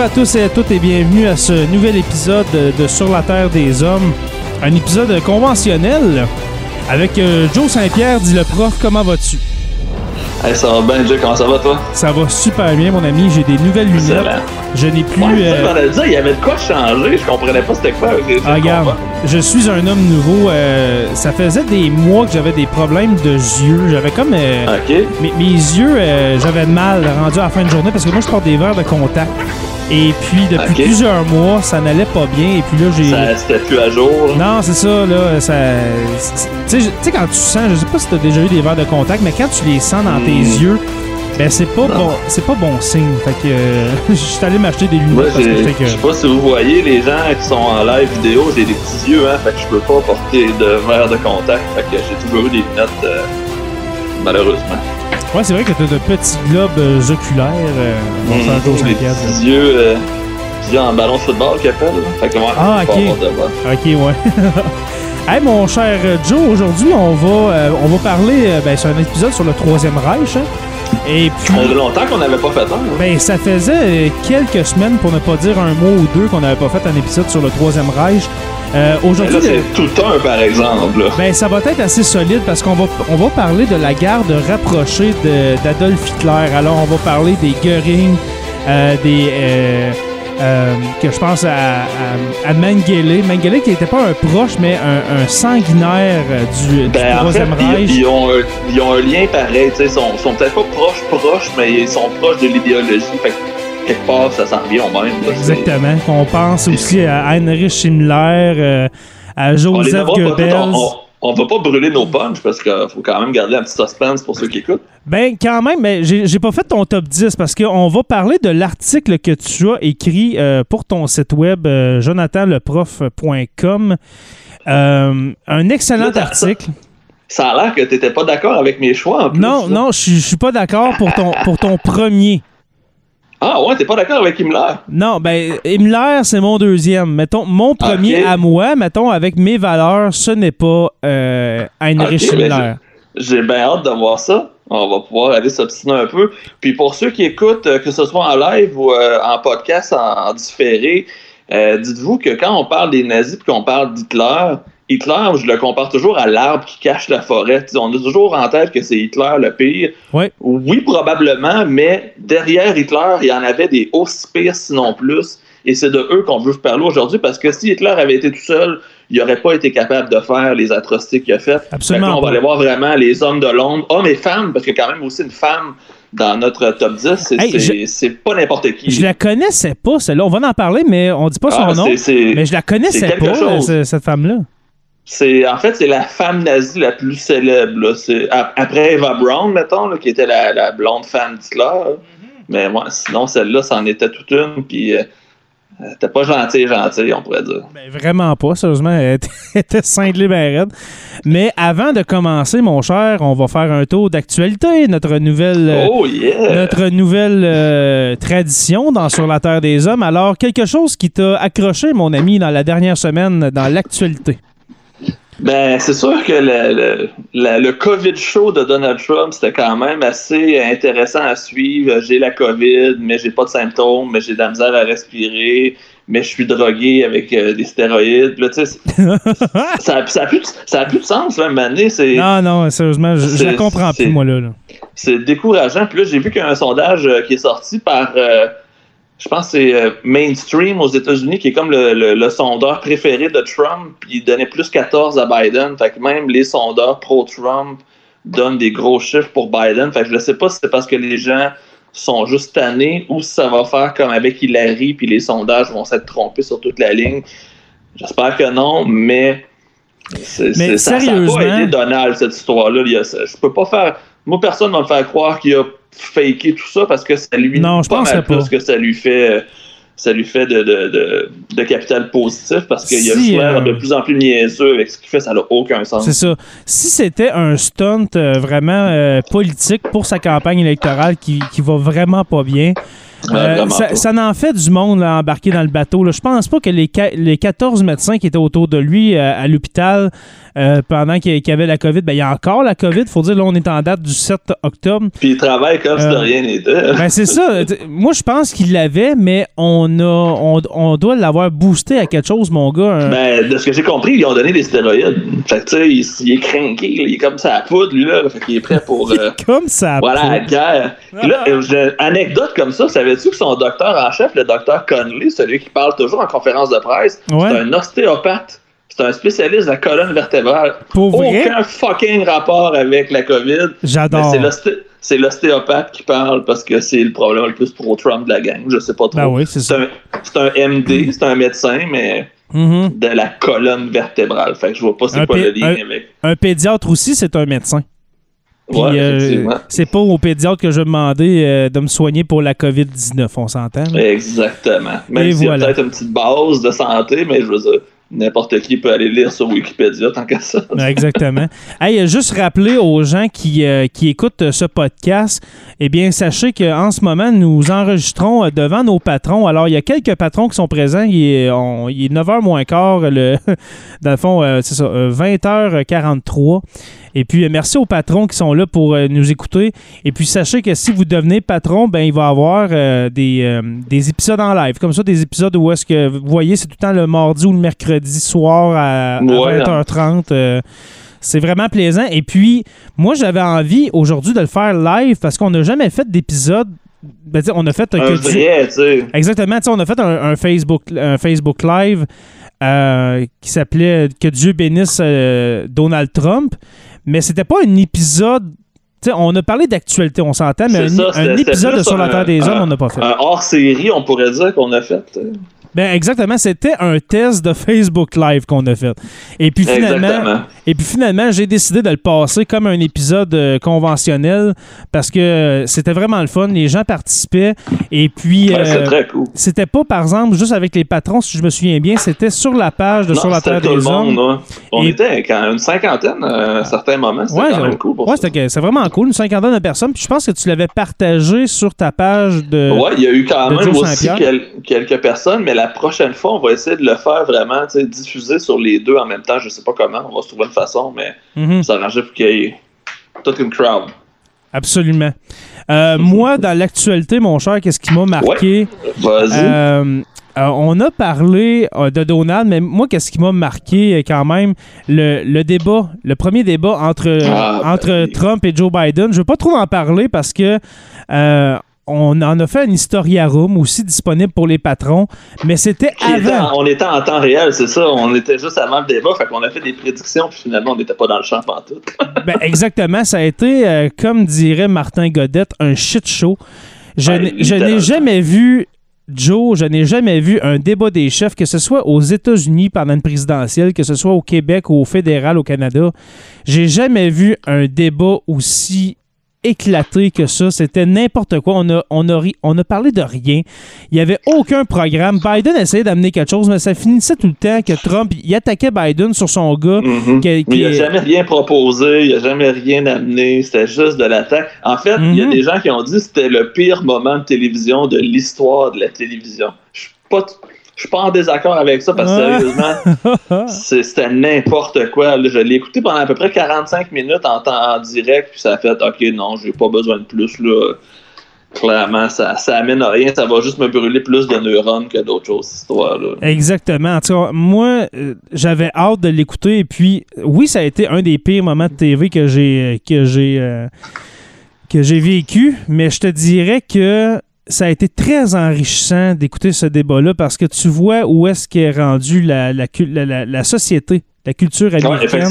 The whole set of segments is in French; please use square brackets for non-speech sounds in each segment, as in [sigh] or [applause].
Bonjour à tous et à toutes et bienvenue à ce nouvel épisode de Sur la Terre des Hommes. Un épisode conventionnel avec euh, Joe Saint-Pierre, dit le prof, comment vas-tu? Hey, ça va bien, Jay, comment ça va toi? Ça va super bien, mon ami. J'ai des nouvelles lunettes. Excellent. Je n'ai plus. Ouais, euh, ça, il y avait de quoi changer, je comprenais pas c'était quoi Ah, regarde, je suis un homme nouveau. euh, ça faisait des mois que j'avais des problèmes de yeux. J'avais comme. euh, mes, mes yeux, euh, j'avais mal rendu à la fin de journée parce que moi, je porte des verres de contact. Et puis, depuis plusieurs mois, ça n'allait pas bien. Et puis là, j'ai. Ça, c'était plus à jour. là. Non, c'est ça, là. Ça... Tu sais, tu quand tu sens, je sais pas si t'as déjà eu des verres de contact, mais quand tu les sens dans tes Hmm. yeux, ben c'est pas Non. bon, c'est pas bon signe. Fait que euh, [laughs] je suis allé m'acheter des lunettes Moi, parce que je sais pas si vous voyez, les gens qui sont en live vidéo, j'ai des petits yeux, hein, fait que je peux pas porter de verre de contact, fait que j'ai toujours eu des lunettes, euh, malheureusement. Ouais, c'est vrai que t'as de petits globes euh, oculaires. Euh, mon Mmh, Joe des petits yeux, euh, petits yeux en ballon de football qu'ils appellent. Fait que ouais, Ah, ok. Ok, ouais. [laughs] hey, mon cher Joe, aujourd'hui, on va, euh, on va parler. euh, ben, c'est un épisode sur le Troisième Reich. hein. Et puis. Ça faisait longtemps qu'on n'avait pas fait un. hein. Ben, ça faisait euh, quelques semaines, pour ne pas dire un mois ou deux, qu'on n'avait pas fait un épisode sur le Troisième Reich. Euh, Aujourd'hui, là, le- c'est tout un, par exemple. là. ben, ça va être assez solide parce qu'on va, on va parler de la garde rapprochée d'Adolf Hitler. Alors, on va parler des Göring, euh, des. euh, euh, que je pense à, à, à Mengele. Mengele qui n'était pas un proche, mais un, un sanguinaire euh, du, du Ben, en fait, Troisième ils, Reich. ils ont un, ils ont un lien pareil. Ils sont, sont peut-être pas proches, proches, mais ils sont proches de l'idéologie. Fait quelque part, ça s'en revient au même. là. Exactement. On pense aussi à Heinrich Himmler, euh, à Joseph Goebbels. On, va pas brûler nos punches parce qu'il faut quand même garder un petit suspense pour ceux qui écoutent. Ben, quand même, mais j'ai pas fait ton top 10 parce qu'on va parler de l'article que tu as écrit euh, pour ton site web, euh, jonathanleprof.com. Euh, un excellent Là, article. Ça a l'air que t'étais pas d'accord avec mes choix en plus. Non, là. non, je suis pas d'accord pour ton, pour ton premier. Ah ouais, t'es pas d'accord avec Himmler? Non, ben, Himmler, c'est mon deuxième. Mettons, mon premier à moi, mettons, avec mes valeurs, ce n'est pas euh, Heinrich ben, Himmler. J'ai bien hâte de voir ça. On va pouvoir aller s'obstiner un peu. Puis pour ceux qui écoutent, euh, que ce soit en live ou euh, en podcast, en, en différé, euh, dites-vous que quand on parle des nazis puis qu'on parle d'Hitler, Hitler, je le compare toujours à l'arbre qui cache la forêt. On a toujours en tête que c'est Hitler le pire. Ouais. Oui, probablement, mais derrière Hitler, il y en avait des aussi pires, sinon plus. Et c'est de eux qu'on veut parler aujourd'hui parce que si Hitler avait été tout seul, il n'aurait pas été capable de faire les atrocités qu'il a faites. Absolument Fait on va aller voir vraiment les hommes de l'ombre, hommes et femmes, parce qu'il y a quand même aussi une femme dans notre top 10. C'est Hey, pas n'importe qui. Je la connaissais pas, celle-là. On va en parler, mais on dit pas son Ah, nom. Mais je la connaissais pas, chose. ce- cette femme-là. C'est en fait c'est la femme nazie la plus célèbre. là. C'est a- après Eva Braun, mettons, là, qui était la, la blonde femme d'Hitler. Mais moi, sinon celle-là, c'en était toute une. Puis euh, elle était pas gentille, gentille, on pourrait dire. Ben, vraiment pas, sérieusement. Elle était- [laughs] cinglée ben. Mais avant de commencer, mon cher, on va faire un tour d'actualité. Notre nouvelle. euh, oh yeah! Notre nouvelle euh, tradition dans Sur la Terre des Hommes. Alors, quelque chose qui t'a accroché, mon ami, dans la dernière semaine, dans l'actualité? Ben, c'est sûr que le, le, la- le COVID show de Donald Trump, c'était quand même assez intéressant à suivre. J'ai la COVID, mais j'ai pas de symptômes, mais j'ai de la misère à respirer, mais je suis drogué avec euh, des stéroïdes. Là, [laughs] ça, a- ça, plus ça a plus de sens, même année. Non, non, sérieusement, je, C'est- comprends plus, moi, là. là. c'est décourageant. Puis là, j'ai vu qu'il y a un sondage euh, qui est sorti par, euh, je pense que c'est euh, Mainstream aux États-Unis, qui est comme le, le- le sondeur préféré de Trump. Il donnait plus 14 à Biden. Fait que même les sondeurs pro-Trump donnent des gros chiffres pour Biden. Fait que je ne sais pas si c'est parce que les gens sont juste tannés ou si ça va faire comme avec Hillary, puis les sondages vont s'être trompés sur toute la ligne. J'espère que non, mais. c'est- Mais ça- n'a pas aidé Donald, cette histoire-là. Y Je peux pas faire. Moi, personne ne va me faire croire qu'il a faké tout ça parce que ça lui Non, je pas penserais mal plus pas. que ça lui fait. Ça lui fait de, de, de, de capital positif parce qu'il a Si, juste l'air euh, de plus en plus niaiseux avec ce qu'il fait, ça n'a aucun sens. C'est ça. Si c'était un stunt euh, vraiment euh, politique pour sa campagne électorale qui, qui va vraiment pas bien, euh, ça, ça en fait du monde là, embarqué dans le bateau. Là. Je pense pas que les, qua- les 14 médecins qui étaient autour de lui euh, à l'hôpital euh, pendant qu'il y avait la COVID, ben, il y a encore la COVID. faut dire, là, on est en date du 7 octobre. Puis il travaille comme si de rien n'était. Ben, c'est ça. [laughs] Moi, je pense qu'il l'avait, mais on, a, on, on doit l'avoir boosté à quelque chose, mon gars. Ben, de ce que j'ai compris, ils ont donné des stéroïdes. Fait que, tu sais, il, il est craqué, il est comme ça à poudre, lui, là. Fait qu'il est prêt pour. [laughs] euh, Comme ça. Voilà, la guerre. Puis là, euh, j'ai- anecdote comme ça, savais-tu que son docteur en chef, le docteur Conley, celui qui parle toujours en conférence de presse, Ouais. c'est un ostéopathe. C'est un spécialiste de la colonne vertébrale. Pour vrai? Aucun fucking rapport avec la COVID. J'adore. c'est l'osté- c'est l'ostéopathe qui parle parce que c'est le problème le plus pro-Trump de la gang. Je sais pas trop. Ben oui, c'est un, un MD, c'est un médecin, mais Mhm. de la colonne vertébrale. Fait que je vois pas c'est quoi le lien un- avec. Un pédiatre aussi, c'est un médecin. Puis, Ouais, euh, c'est pas au pédiatre que je vais demander euh, de me soigner pour la COVID-19, on s'entend. Exactement. Même s'il voilà. y a peut-être une petite base de santé, mais je veux dire, n'importe qui peut aller lire sur Wikipédia tant qu'à ça. Exactement. [laughs] Hey, juste rappeler aux gens qui, euh, qui écoutent ce podcast, eh bien, sachez qu'en ce moment, nous enregistrons devant nos patrons. Alors, il y a quelques patrons qui sont présents. Il est, on- il est 9h moins quart, le, [laughs] dans le fond, euh, c'est ça, euh, 20h43. Et puis, euh, merci aux patrons qui sont là pour euh, nous écouter. Et puis, sachez que si vous devenez patron, ben, il va y avoir euh, des, des épisodes en live. Comme ça, des épisodes où est-ce que, vous voyez, c'est tout le temps le mardi ou le mercredi soir à, à Ouais. 20h30. euh, c'est vraiment plaisant. Et puis, moi, j'avais envie aujourd'hui de le faire live parce qu'on n'a jamais fait d'épisode. Ben, on a fait Un que vrai. Exactement. On a fait un, un Facebook, un Facebook Live euh, qui s'appelait Que Dieu bénisse euh, Donald Trump. Mais c'était pas un épisode. tu sais, on a parlé d'actualité, on s'entend, mais un, ça, épisode de Sur la Terre des Hommes, un- on n'a pas fait. Un hors-série, on pourrait dire qu'on a fait. Ben exactement, c'était un test de Facebook Live qu'on a fait. Et puis finalement, Exactement. et puis finalement, j'ai décidé de le passer comme un épisode euh, conventionnel parce que euh, c'était vraiment le fun, les gens participaient et puis Ouais, euh, très cool. c'était pas par exemple juste avec les patrons si je me souviens bien, c'était sur la page de Non, Sur la Terre tout des le monde. Là. On Et- était quand une cinquantaine à un certain moment. C'était Ouais, quand ouais, même cool pour ouais, c'est vraiment cool, une cinquantaine de personnes. Puis je pense que tu l'avais partagé sur ta page de. Ouais, il y a eu quand même aussi quel- quelques personnes, mais la prochaine fois, on va essayer de le faire vraiment, diffuser sur les deux en même temps. Je sais pas comment, on va se trouver une façon, mais Mhm. s'arranger pour qu'il y ait toute une crowd. Absolument. Euh, moi, dans l'actualité, mon cher, qu'est-ce qui m'a marqué? Vas-y. Euh, euh, on a parlé de Donald, mais moi, qu'est-ce qui m'a marqué quand même? Le, le débat, le premier débat entre, Ah, ben entre oui. Trump et Joe Biden. Je ne veux pas trop en parler parce que on en a fait un Historia Room aussi disponible pour les patrons, mais c'était avant. en- on était en temps réel, c'est ça. On était juste avant le débat, fait qu'on a fait des prédictions, puis finalement, on n'était pas dans le champ pantoute. [laughs] Ben, exactement, ça a été, euh, comme dirait Martin Godette, un shit show. Je Ouais, n'ai- je littéralement. n'ai jamais vu, Joe, je n'ai jamais vu un débat des chefs, que ce soit aux États-Unis pendant une présidentielle, que ce soit au Québec ou au fédéral au Canada. J'ai jamais vu un débat aussi éclaté que ça. C'était n'importe quoi. On a, on, a ri- on a parlé de rien. Il n'y avait aucun programme. Biden essayait d'amener quelque chose, mais ça finissait tout le temps que Trump, il attaquait Biden sur son gars. Mhm. qui- Mais qui il n'a jamais rien proposé, il n'a jamais rien amené, c'était juste de l'attaque. En fait, il y a Mhm. des gens qui ont dit que c'était le pire moment de télévision de l'histoire de la télévision. Je suis pas, je suis pas en désaccord avec ça parce que sérieusement, [laughs] c'était n'importe quoi. là. Je l'ai écouté pendant à peu près 45 minutes en temps en direct, puis ça a fait OK, non, j'ai pas besoin de plus. Là. Clairement, ça, ça amène à rien, ça va juste me brûler plus de neurones que d'autres choses, cette histoire-là. Exactement. En tout cas, moi, euh, j'avais hâte de l'écouter. Et puis, oui, ça a été un des pires moments de TV que j'ai que j'ai euh, que j'ai vécu. Mais je te dirais que ça a été très enrichissant d'écouter ce débat-là parce que tu vois où est-ce qu'est rendue la, la, société, la culture américaine.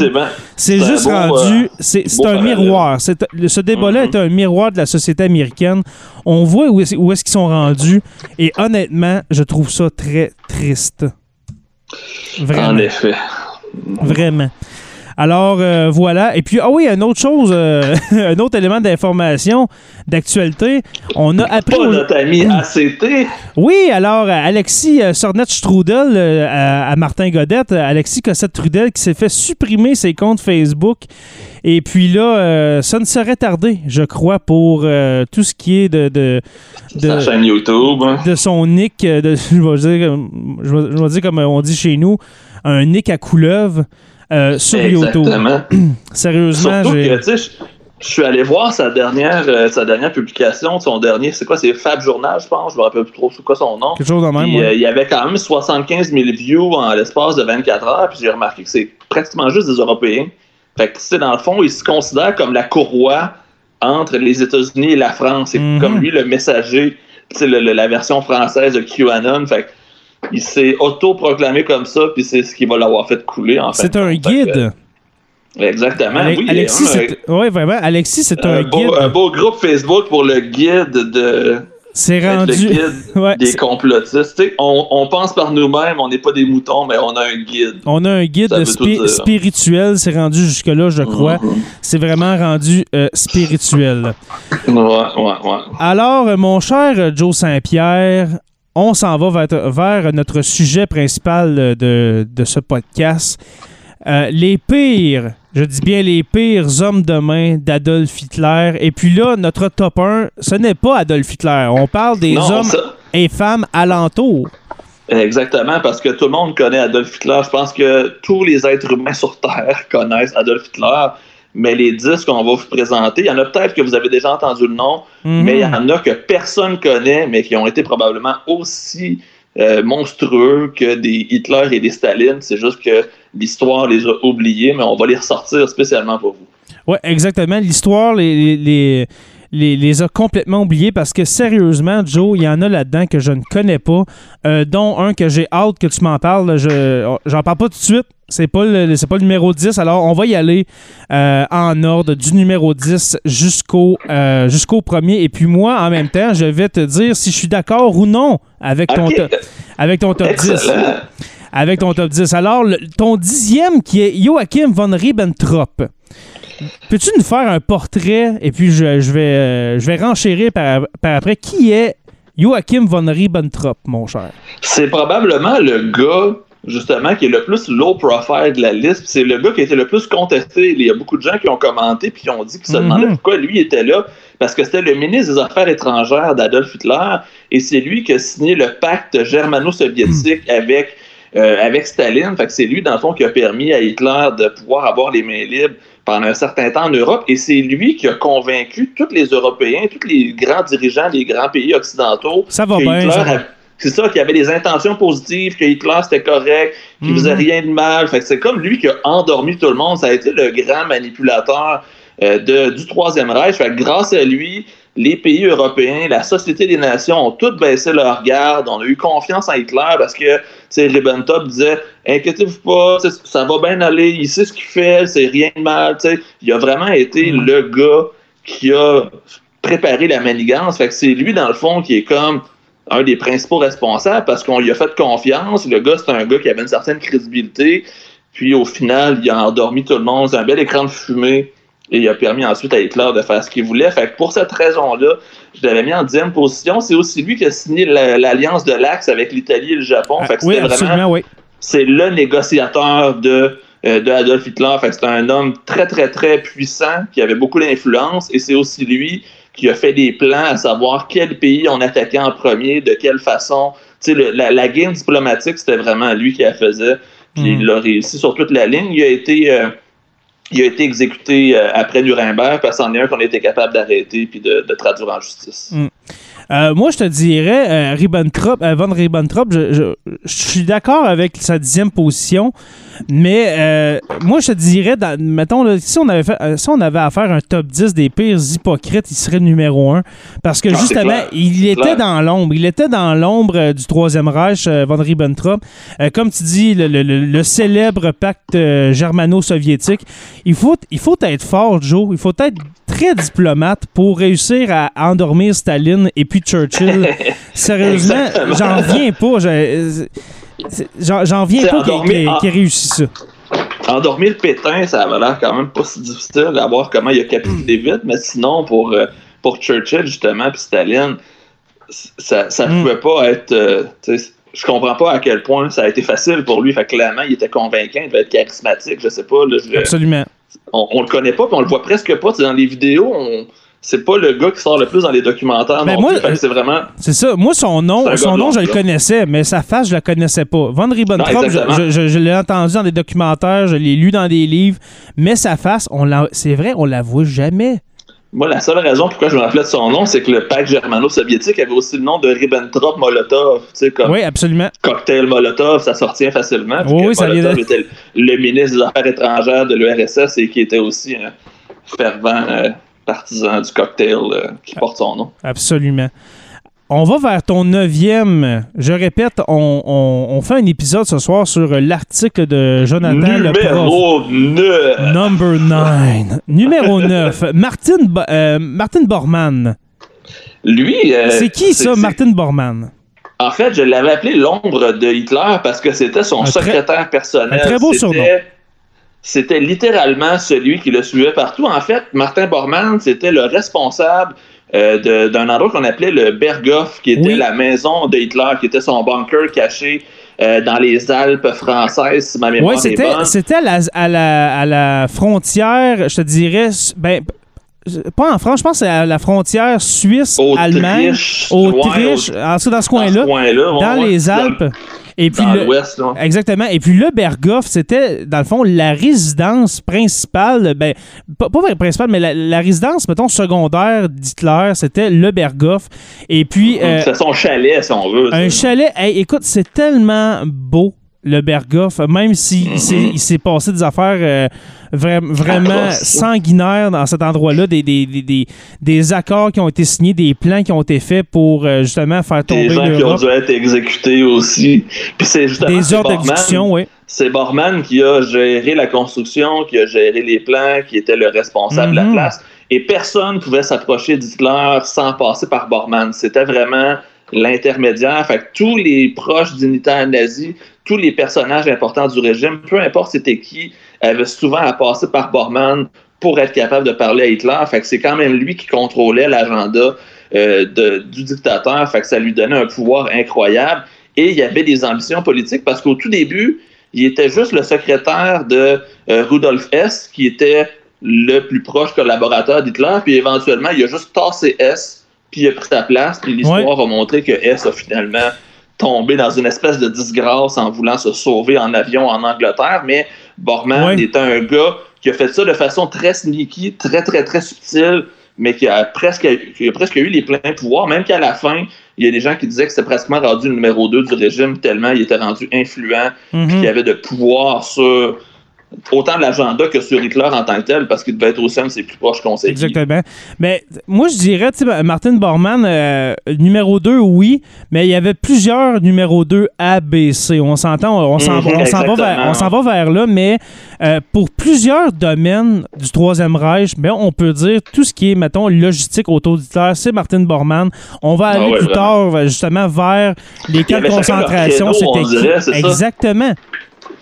C'est juste beau, rendu, euh, c'est un parallèle. miroir. Le- Ce débat-là Mhm. est un miroir de la société américaine. On voit où est-ce où est-ce qu'ils sont rendus. Et honnêtement, je trouve ça très triste. Vraiment. En effet. Vraiment. Alors, euh, voilà. Et puis, ah oui, une autre chose, euh, [laughs] un autre élément d'information, d'actualité. On a appris... Pas notre ami ACT. Oui, alors, euh, Alexis Sornet-Strudel euh, à, à Martin Godette, Alexis Cossette-Trudel qui s'est fait supprimer ses comptes Facebook. Et puis là, euh, ça ne serait tardé, je crois, pour euh, tout ce qui est de... de Sa chaîne YouTube. hein. de son nick, de, [laughs] je, vais dire, je, vais, je vais dire comme on dit chez nous, un nick à couleuvre euh, sur YouTube. [clears throat] Sérieusement, Surtout j'ai. que, je- suis allé voir sa dernière, euh, sa dernière publication, son dernier, c'est quoi, c'est Fab Journal, je pense, je me rappelle plus trop c'est quoi son nom. Quelque chose de même, Puis, euh, il y avait quand même 75 000 views en l'espace de 24 heures, puis j'ai remarqué que c'est pratiquement juste des Européens. Fait que, dans le fond, il se considère comme la courroie entre les États-Unis et la France. C'est Mhm. comme lui le messager, le- la version française de QAnon. Fait que, il s'est auto-proclamé comme ça, puis c'est ce qui va l'avoir fait couler, en fait. C'est un que, guide. Exactement, Ale- oui. Alexis, un- c'est. Oui, vraiment. Alexis, c'est un, un, beau, guide. un beau groupe Facebook pour le guide de C'est rendu. le guide [laughs] Ouais, des c'est- complotistes. Tu sais, on, on pense par nous-mêmes, on n'est pas des moutons, mais on a un guide. on a un guide spi- spirituel. C'est rendu jusque-là, je crois. Mhm. C'est vraiment rendu euh, spirituel. Ouais, ouais, ouais. Alors, euh, mon cher euh, Joe Saint-Pierre, on s'en va vers, vers notre sujet principal de, de ce podcast. Euh, les pires, je dis bien les pires hommes de main d'Adolf Hitler. Et puis là, notre top 1, ce n'est pas Adolf Hitler. On parle des Non, hommes ça- et femmes alentours. Exactement, parce que tout le monde connaît Adolf Hitler. Je pense que tous les êtres humains sur Terre connaissent Adolf Hitler. Mais les 10 qu'on va vous présenter, il y en a peut-être que vous avez déjà entendu le nom, Mhm. mais il y en a que personne connaît, mais qui ont été probablement aussi euh, monstrueux que des Hitler et des Staline. C'est juste que l'histoire les a oubliés, mais on va les ressortir spécialement pour vous. Oui, exactement. L'histoire les, les, les, les a complètement oubliés parce que sérieusement, Joe, il y en a là-dedans que je ne connais pas, euh, dont un que j'ai hâte que tu m'en parles. Je j'en parle pas tout de suite. C'est pas le c'est pas le numéro 10. Alors, on va y aller euh, en ordre du numéro 10 jusqu'au euh, jusqu'au premier. Et puis moi, en même temps, je vais te dire si je suis d'accord ou non avec ton, avec ton top 10. excellent. Avec ton top 10. Alors, le- ton dixième qui est Joachim von Ribbentrop. Peux-tu nous faire un portrait et puis je, je vais, euh, je vais renchérir par, par après. Qui est Joachim von Ribbentrop, mon cher? C'est probablement le gars, justement, qui est le plus low profile de la liste. C'est le gars qui a été le plus contesté. Il y a beaucoup de gens qui ont commenté puis qui ont dit qu'ils se Mhm. demandaient pourquoi lui était là. Parce que c'était le ministre des Affaires étrangères d'Adolf Hitler et c'est lui qui a signé le pacte germano-soviétique avec, euh, avec Staline. Fait que c'est lui, dans le fond, qui a permis à Hitler de pouvoir avoir les mains libres pendant un certain temps en Europe. Et c'est lui qui a convaincu tous les Européens, tous les grands dirigeants des grands pays occidentaux Ça va bien, ça C'est ça, qu'il y avait des intentions positives, que Hitler c'était correct, qu'il Mhm. faisait rien de mal. Fait que c'est comme lui qui a endormi tout le monde. Ça a été le grand manipulateur euh, de, du Troisième Reich. Fait que grâce à lui, les pays européens, la Société des Nations ont toutes baissé leur garde. On a eu confiance en Hitler parce que Ribbentrop disait Inquiétez-vous pas, ça va bien aller, il sait ce qu'il fait, c'est rien de mal. Il a vraiment été Mhm. le gars qui a préparé la manigance. Fait que c'est lui, dans le fond, qui est comme un des principaux responsables parce qu'on lui a fait confiance. Le gars, c'est un gars qui avait une certaine crédibilité. Puis au final, il a endormi tout le monde. C'est un bel écran de fumée. Et il a permis ensuite à Hitler de faire ce qu'il voulait. Fait que pour cette raison-là, je l'avais mis en dixième position. C'est aussi lui qui a signé la- l'alliance de l'Axe avec l'Italie et le Japon. Fait que Ah, oui, c'était vraiment absolument, oui. c'est le négociateur de, euh, de Adolf Hitler. Fait que c'est un homme très, très, très puissant qui avait beaucoup d'influence et c'est aussi lui qui a fait des plans à savoir quel pays on attaquait en premier, de quelle façon. tu sais, la, la game diplomatique, c'était vraiment lui qui la faisait. Puis Mm. il a réussi sur toute la ligne. Il a été, euh, il a été exécuté euh, après Nuremberg, parce c'en est un qu'on a été capable d'arrêter puis de, traduire en justice. Mm. Euh, moi, je te dirais, euh, Ribbentrop, euh, Ribbentrop, je, je- je suis d'accord avec sa dixième position, mais euh, moi, je te dirais, dans- mettons, là, si, on avait fait, euh, si on avait à faire un top 10 des pires hypocrites, il serait numéro 1. Parce que Ah, justement, il était dans l'ombre. Il était dans l'ombre euh, du Troisième Reich, Von Ribbentrop. Comme tu dis, le, le- le- le célèbre pacte germano-soviétique. Il faut, il faut être fort, Joe. Il faut être très diplomate pour réussir à endormir Staline et puis Churchill. [laughs] Sérieusement, j'en reviens pas. Je- J'en C'est pas qu'il en- réussi ça. Endormir le pétain, ça avait l'air quand même pas si difficile à voir comment il a capitulé vite, mais sinon, pour, euh, pour Churchill, justement, puis Staline, ça, ça Mm. pouvait pas être. euh, je comprends pas à quel point ça a été facile pour lui. Fait que clairement, il était convaincant, il devait être charismatique, je sais pas. là, je- Absolument. on, on le connaît pas, puis on le voit presque pas. Dans les vidéos, on- c'est pas le gars qui sort le plus dans les documentaires. Ben non moi, euh, c'est vraiment. C'est ça. Moi, son nom, son nom, je le connaissais, mais sa face, je la connaissais pas. Von Ribbentrop, Non, je, l'ai entendu dans des documentaires, je l'ai lu dans des livres, mais sa face, on c'est vrai, on la voit jamais. Moi, la seule raison pourquoi je me rappelais de son nom, c'est que le pacte germano-soviétique avait aussi le nom de Ribbentrop-Molotov. Tu sais, comme Oui, absolument. cocktail Molotov, ça sortait facilement. Oui, oui, ça Molotov de- était le ministre des Affaires étrangères de l'URSS et qui était aussi un fervent euh, partisan du cocktail euh, qui porte son nom. Absolument. On va vers ton neuvième. Je répète, on, on- on fait un épisode ce soir sur l'article de Jonathan le. Numéro 9. Number 9. Numéro [laughs] 9. Martin, euh, Martin Bormann. Lui. euh, c'est qui ça, Martin Bormann? En fait, je l'avais appelé l'ombre de Hitler parce que c'était son Un très- secrétaire personnel. un très beau surnom. C'était littéralement celui qui le suivait partout. En fait, Martin Bormann, c'était le responsable euh, d'un endroit qu'on appelait le Berghof, qui était Oui. la maison de Hitler, qui était son bunker caché euh, dans les Alpes françaises, si ma mémoire c'était, c'était à, la, à, la, à la frontière, je te dirais, ben, pas en France, je pense que c'est à la frontière suisse-allemande, Autriche, Autriche, ouais, en tout cas dans ce dans ce coin-là, coin-là, ouais, dans ouais, les Alpes. Et puis Dans l'ouest, là. Exactement. Et puis le Berghof, c'était, dans le fond, la résidence principale, ben, pas, pas principale, mais la, la résidence, mettons, secondaire d'Hitler, c'était le Berghof. Et puis, euh, C'est son chalet, si on veut. un ça. chalet, hey, écoute, c'est tellement beau, le Berghof, même s'il il s'est- il s'est passé des affaires euh, vra- vraiment sanguinaires dans cet endroit-là, des, des, des, des, des accords qui ont été signés, des plans qui ont été faits pour euh, justement faire Des tomber gens qui ont dû être exécutés aussi. Puis c'est Des ordres d'exécution, oui. C'est Bormann qui a géré la construction, qui a géré les plans, qui était le responsable de la place. Et personne ne pouvait s'approcher d'Hitler sans passer par Bormann. C'était vraiment l'intermédiaire. Fait que tous les proches dignitaires nazis, tous les personnages importants du régime, peu importe c'était qui, avaient souvent à passer par Bormann pour être capable de parler à Hitler. Fait que c'est quand même lui qui contrôlait l'agenda euh, du dictateur. Fait que ça lui donnait un pouvoir incroyable. Et il y avait des ambitions politiques parce qu'au tout début, il était juste le secrétaire de euh, Rudolf Hess, qui était le plus proche collaborateur d'Hitler. Puis éventuellement, il a juste tassé Hess, puis il a pris sa place. Puis l'histoire a montré que Hess a finalement tombé dans une espèce de disgrâce en voulant se sauver en avion en Angleterre. Mais Bormann Ouais. était un gars qui a fait ça de façon très sneaky, très, très, très subtile, mais qui a presque, qui a presque eu les pleins pouvoirs, même qu'à la fin, il y a des gens qui disaient que c'était pratiquement rendu le numéro 2 du régime, tellement il était rendu influent, puis qu'il avait de pouvoir sur autant l'agenda que sur Hitler en tant que tel, parce qu'il devait être au sein de ses plus proches conseillers. Exactement. Mais moi, je dirais, tu sais, Martin Bormann, euh, numéro 2, oui, mais il y avait plusieurs numéro 2 A, B, C. On s'entend, on s'en Mhm, va, va vers là, mais euh, pour plusieurs domaines du Troisième Reich, ben, on peut dire tout ce qui est, mettons, logistique autoritaire, c'est Martin Bormann. On va aller Ah ouais, plus vraiment. tard, justement, vers les camps de concentration. C'était c'est? Exactement.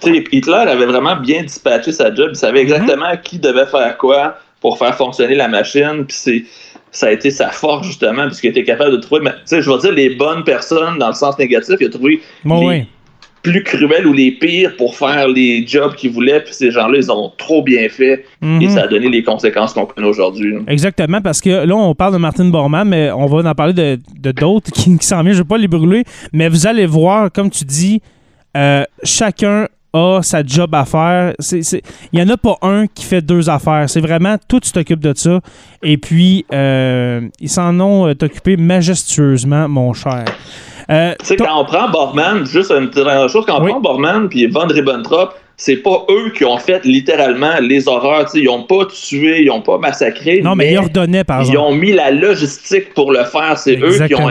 Hitler avait vraiment bien dispatché sa job. Il savait exactement qui devait faire quoi pour faire fonctionner la machine. Puis c'est, ça a été sa force, justement, puisqu'il était capable de trouver, je vais dire les bonnes personnes dans le sens négatif. Il a trouvé Bon, les oui. plus cruels ou les pires pour faire les jobs qu'ils voulaient. Puis ces gens-là, ils ont trop bien fait. Mhm. Et ça a donné les conséquences qu'on connaît aujourd'hui. Exactement, parce que là, on parle de Martin Bormann, mais on va en parler de d'autres [laughs] qui, qui s'en viennent. Je ne vais pas les brûler, mais vous allez voir, comme tu dis, euh, chacun a sa job à faire. Il n'y en a pas un qui fait deux affaires. C'est vraiment, tout tu t'occupes de ça. Et puis, euh, ils s'en ont euh, occupé majestueusement, mon cher. Euh, Tu sais, quand on prend Borman, juste une dernière chose, quand on Oui. prend Borman puis Von Ribbentrop, c'est pas eux qui ont fait littéralement les horreurs. Ils ont pas tué, ils ont pas massacré. non, mais, ils ordonnaient, par ils exemple. ont mis la logistique pour le faire. C'est eux qui ont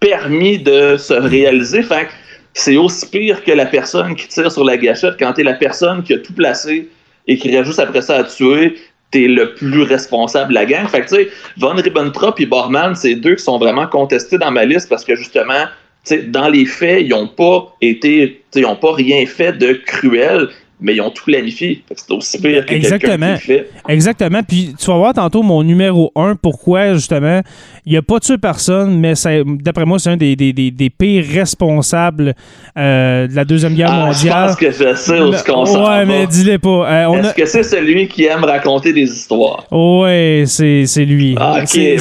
permis de se réaliser. Fait que c'est aussi pire que la personne qui tire sur la gâchette quand t'es la personne qui a tout placé et qui juste après ça à tuer. T'es le plus responsable de la gang. Fait que, tu sais, Von Ribbentrop et Bormann, c'est deux qui sont vraiment contestés dans ma liste parce que, justement, tu sais, dans les faits, ils n'ont pas été, ils ont pas rien fait de cruel, mais ils ont tout planifié. C'est aussi pire que qui Exactement. le fait. Exactement. Puis tu vas voir tantôt mon numéro 1, pourquoi justement, il n'a pas tué personne, mais d'après moi, c'est un des, des- des- des pires responsables euh, de la Deuxième Guerre Ah, je mondiale. pense que je sais où ce qu'on s'en ouais, mais dis-le pas. Euh, Est-ce a... que c'est celui qui aime raconter des histoires? Ouais, c'est lui. Ah, ok, ouais.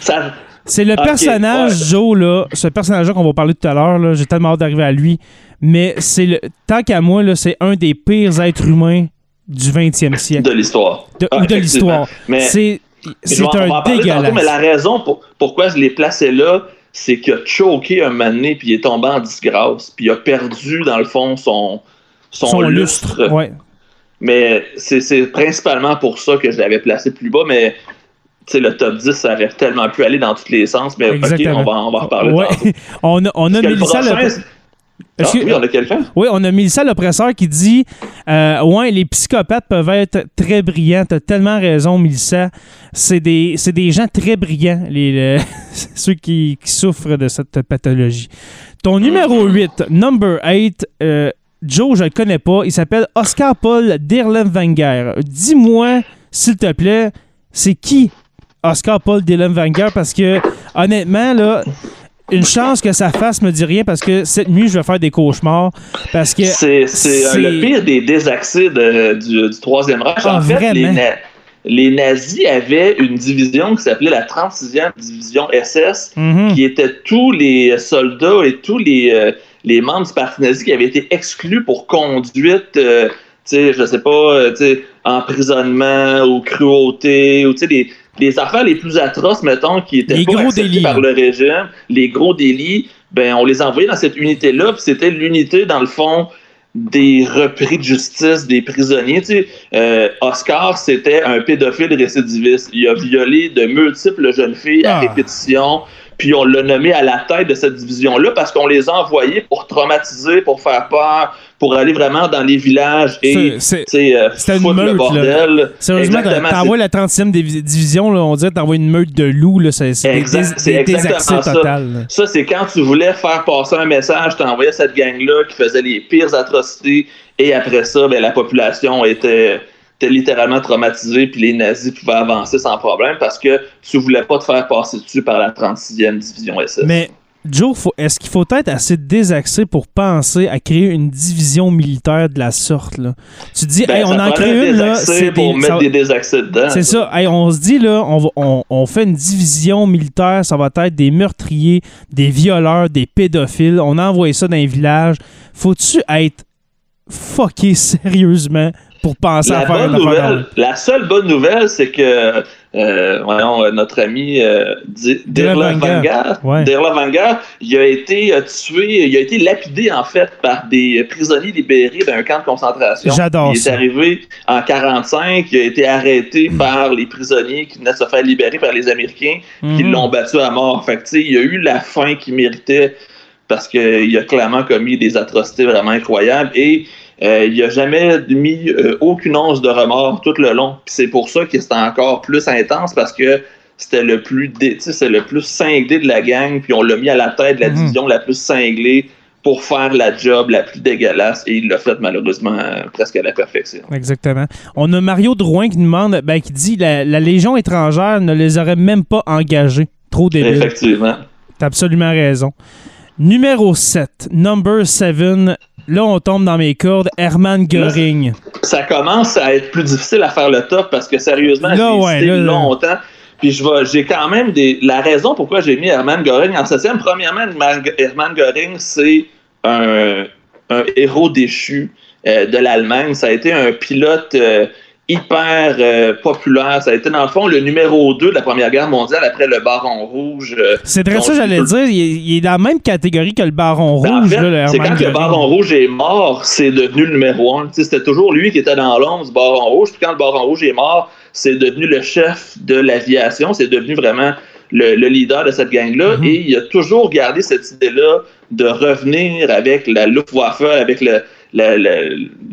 Ça- C'est le personnage, ouais. Joe, là, ce personnage-là qu'on va parler tout à l'heure, j'ai tellement hâte d'arriver à lui, mais c'est le, tant qu'à moi, là, c'est un des pires êtres humains du 20e siècle. de l'histoire. De- Ah, ou de l'histoire. Mais C'est un tantôt, dégueulasse. mais la raison pour, pourquoi je l'ai placé là, c'est qu'il a choqué un donné, puis il est tombé en disgrâce, puis il a perdu, dans le fond, son, son, Son lustre. lustre. Ouais. Mais c'est c'est principalement pour ça que je l'avais placé plus bas, mais le top 10, ça aurait tellement pu aller dans tous les sens, mais ok, on va, on va en reparler Ouais. [laughs] on a, on a le prochain, le... Ah, oui, on a quelqu'un? Oui, on a Mélissa l'oppresseur qui dit euh, Ouais, les psychopathes peuvent être très brillants. T'as tellement raison, Mélissa. C'est des, c'est des gens très brillants, les, le- [laughs] ceux qui, qui souffrent de cette pathologie. Ton numéro 8, number 8, euh, Joe, je le connais pas. Il s'appelle Oscar Paul Dirlewanger. Dis-moi, s'il te plaît, c'est qui Oscar Paul Dirlewanger? Parce que, honnêtement, là. Une chance que ça fasse me dit rien parce que cette nuit, je vais faire des cauchemars. Parce que C'est euh, le pire des désaccès de- du, du Troisième Reich. Ah, en fait, les, na- les nazis avaient une division qui s'appelait la 36e division SS, Mhm. qui était tous les soldats et tous les, euh, les membres du parti nazi qui avaient été exclus pour conduite, euh, tu sais, je sais pas, euh, emprisonnement ou cruauté, ou tu sais, les, affaires les plus atroces, mettons, qui étaient Les pas gros délits. par le régime, les gros délits, ben on les envoyait dans cette unité-là, puis c'était l'unité, dans le fond, des repris de justice des prisonniers. Tu sais, euh, Oscar, c'était un pédophile récidiviste. Il a violé de multiples jeunes filles à Ah. répétition. Puis on l'a nommé à la tête de cette division-là parce qu'on les a envoyés pour traumatiser, pour faire peur, pour aller vraiment dans les villages et C'est- euh, le meute, là. bordel. Sérieusement, t'envoies la 30e divi- division, là, on dirait t'envoies une meute de loups. C'est c'est des, exactement ça. total. Ça, c'est quand tu voulais faire passer un message, tu envoyais cette gang-là qui faisait les pires atrocités, et après ça, ben, la population était littéralement traumatisée, puis les nazis pouvaient avancer sans problème parce que tu voulais pas te faire passer dessus par la 36e division SS. Mais Joe, est-ce qu'il faut être assez désaxé pour penser à créer une division militaire de la sorte? Là? Tu dis, Ben, hey, on en crée une, là, c'est pour des- mettre ça- des dedans. C'est ça. Hey, on se dit, là, on, va- on, on fait une division militaire, ça va être des meurtriers, des violeurs, des pédophiles. On envoie ça dans les villages. Faut-tu être fucké sérieusement pour penser La, à faire bonne nouvelle, la seule bonne nouvelle, c'est que euh, voyons, euh, notre ami euh, Di- Dirla Ouais. Il a été euh, tué, il a été lapidé en fait par des prisonniers libérés d'un camp de concentration. J'adore Il ça. est arrivé en 45, il a été arrêté par les prisonniers qui venaient de se faire libérer par les Américains, qui Mhm. l'ont battu à mort. Fait que, tu sais, il a eu la fin qu'il méritait parce qu'il a clairement commis des atrocités vraiment incroyables et euh, il n'a jamais mis euh, aucune once de remords tout le long. C'est pour ça que c'était encore plus intense parce que c'était le plus dé- le plus cinglé de la gang, puis on l'a mis à la tête de la Mhm. division la plus cinglée pour faire la job la plus dégueulasse et il l'a fait malheureusement euh, presque à la perfection. Exactement. On a Mario Drouin qui nous demande, ben, qui dit la, la Légion étrangère ne les aurait même pas engagés. Trop débile. Effectivement. T'as absolument raison. Numéro 7, number 7, là, on tombe dans mes cordes. Hermann Göring. Ça commence à être plus difficile à faire le top parce que sérieusement, j'ai ouais, là, là. longtemps. Puis je vais, j'ai quand même des. La raison pourquoi j'ai mis Hermann Göring en septième, premièrement, Hermann Hermann Göring, c'est un, un héros déchu euh, de l'Allemagne. Ça a été un pilote euh, hyper euh, populaire. Ça a été, dans le fond, le numéro 2 de la Première Guerre mondiale après le Baron Rouge. euh, C'est très dont ça, j'allais dire. Il est, il est dans la même catégorie que le Baron Ben, en Rouge, fait, c'est quand le. Baron Rouge est mort, c'est devenu le numéro un. Tu sais, C'était toujours lui qui était dans l'ombre du Baron Rouge. Puis quand le Baron Rouge est mort, c'est devenu le chef de l'aviation. C'est devenu vraiment le, le leader de cette gang-là. Mhm. Et il a toujours gardé cette idée-là de revenir avec la Luftwaffe, avec le- la, la-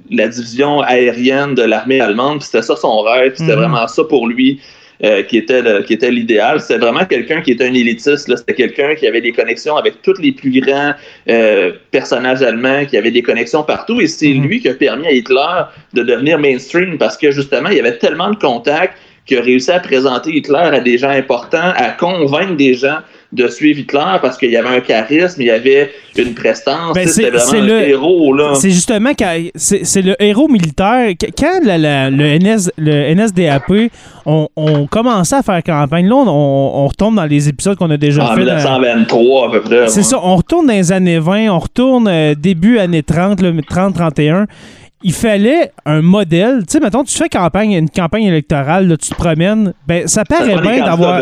la division aérienne de l'armée allemande. C'était ça son rêve. C'était Mhm. vraiment ça pour lui. euh, qui était le- qui était l'idéal. C'était vraiment quelqu'un qui était un élitiste. C'était quelqu'un qui avait des connexions avec tous les plus grands euh, personnages allemands, qui avait des connexions partout. Et c'est Mhm. lui qui a permis à Hitler de devenir mainstream parce que justement, il y avait tellement de contacts qu'il a réussi à présenter Hitler à des gens importants, à convaincre des gens de suivre Hitler parce qu'il y avait un charisme, il y avait une prestance. Ben, c'est- le- héros. Là. C'est justement c'est le héros militaire. Qu- Quand la- la- le, NS, le NSDAP on, on commençait à faire campagne, là, on, on retombe dans les épisodes qu'on a déjà En fait. dans- 1923 à peu près. C'est ouais. ça, on retourne dans les années 20, on retourne euh, début années 30, 30-31. Il fallait un modèle. Tu sais, mettons, tu fais campagne, une campagne électorale, là, tu te promènes, ben ça paraît bien d'avoir.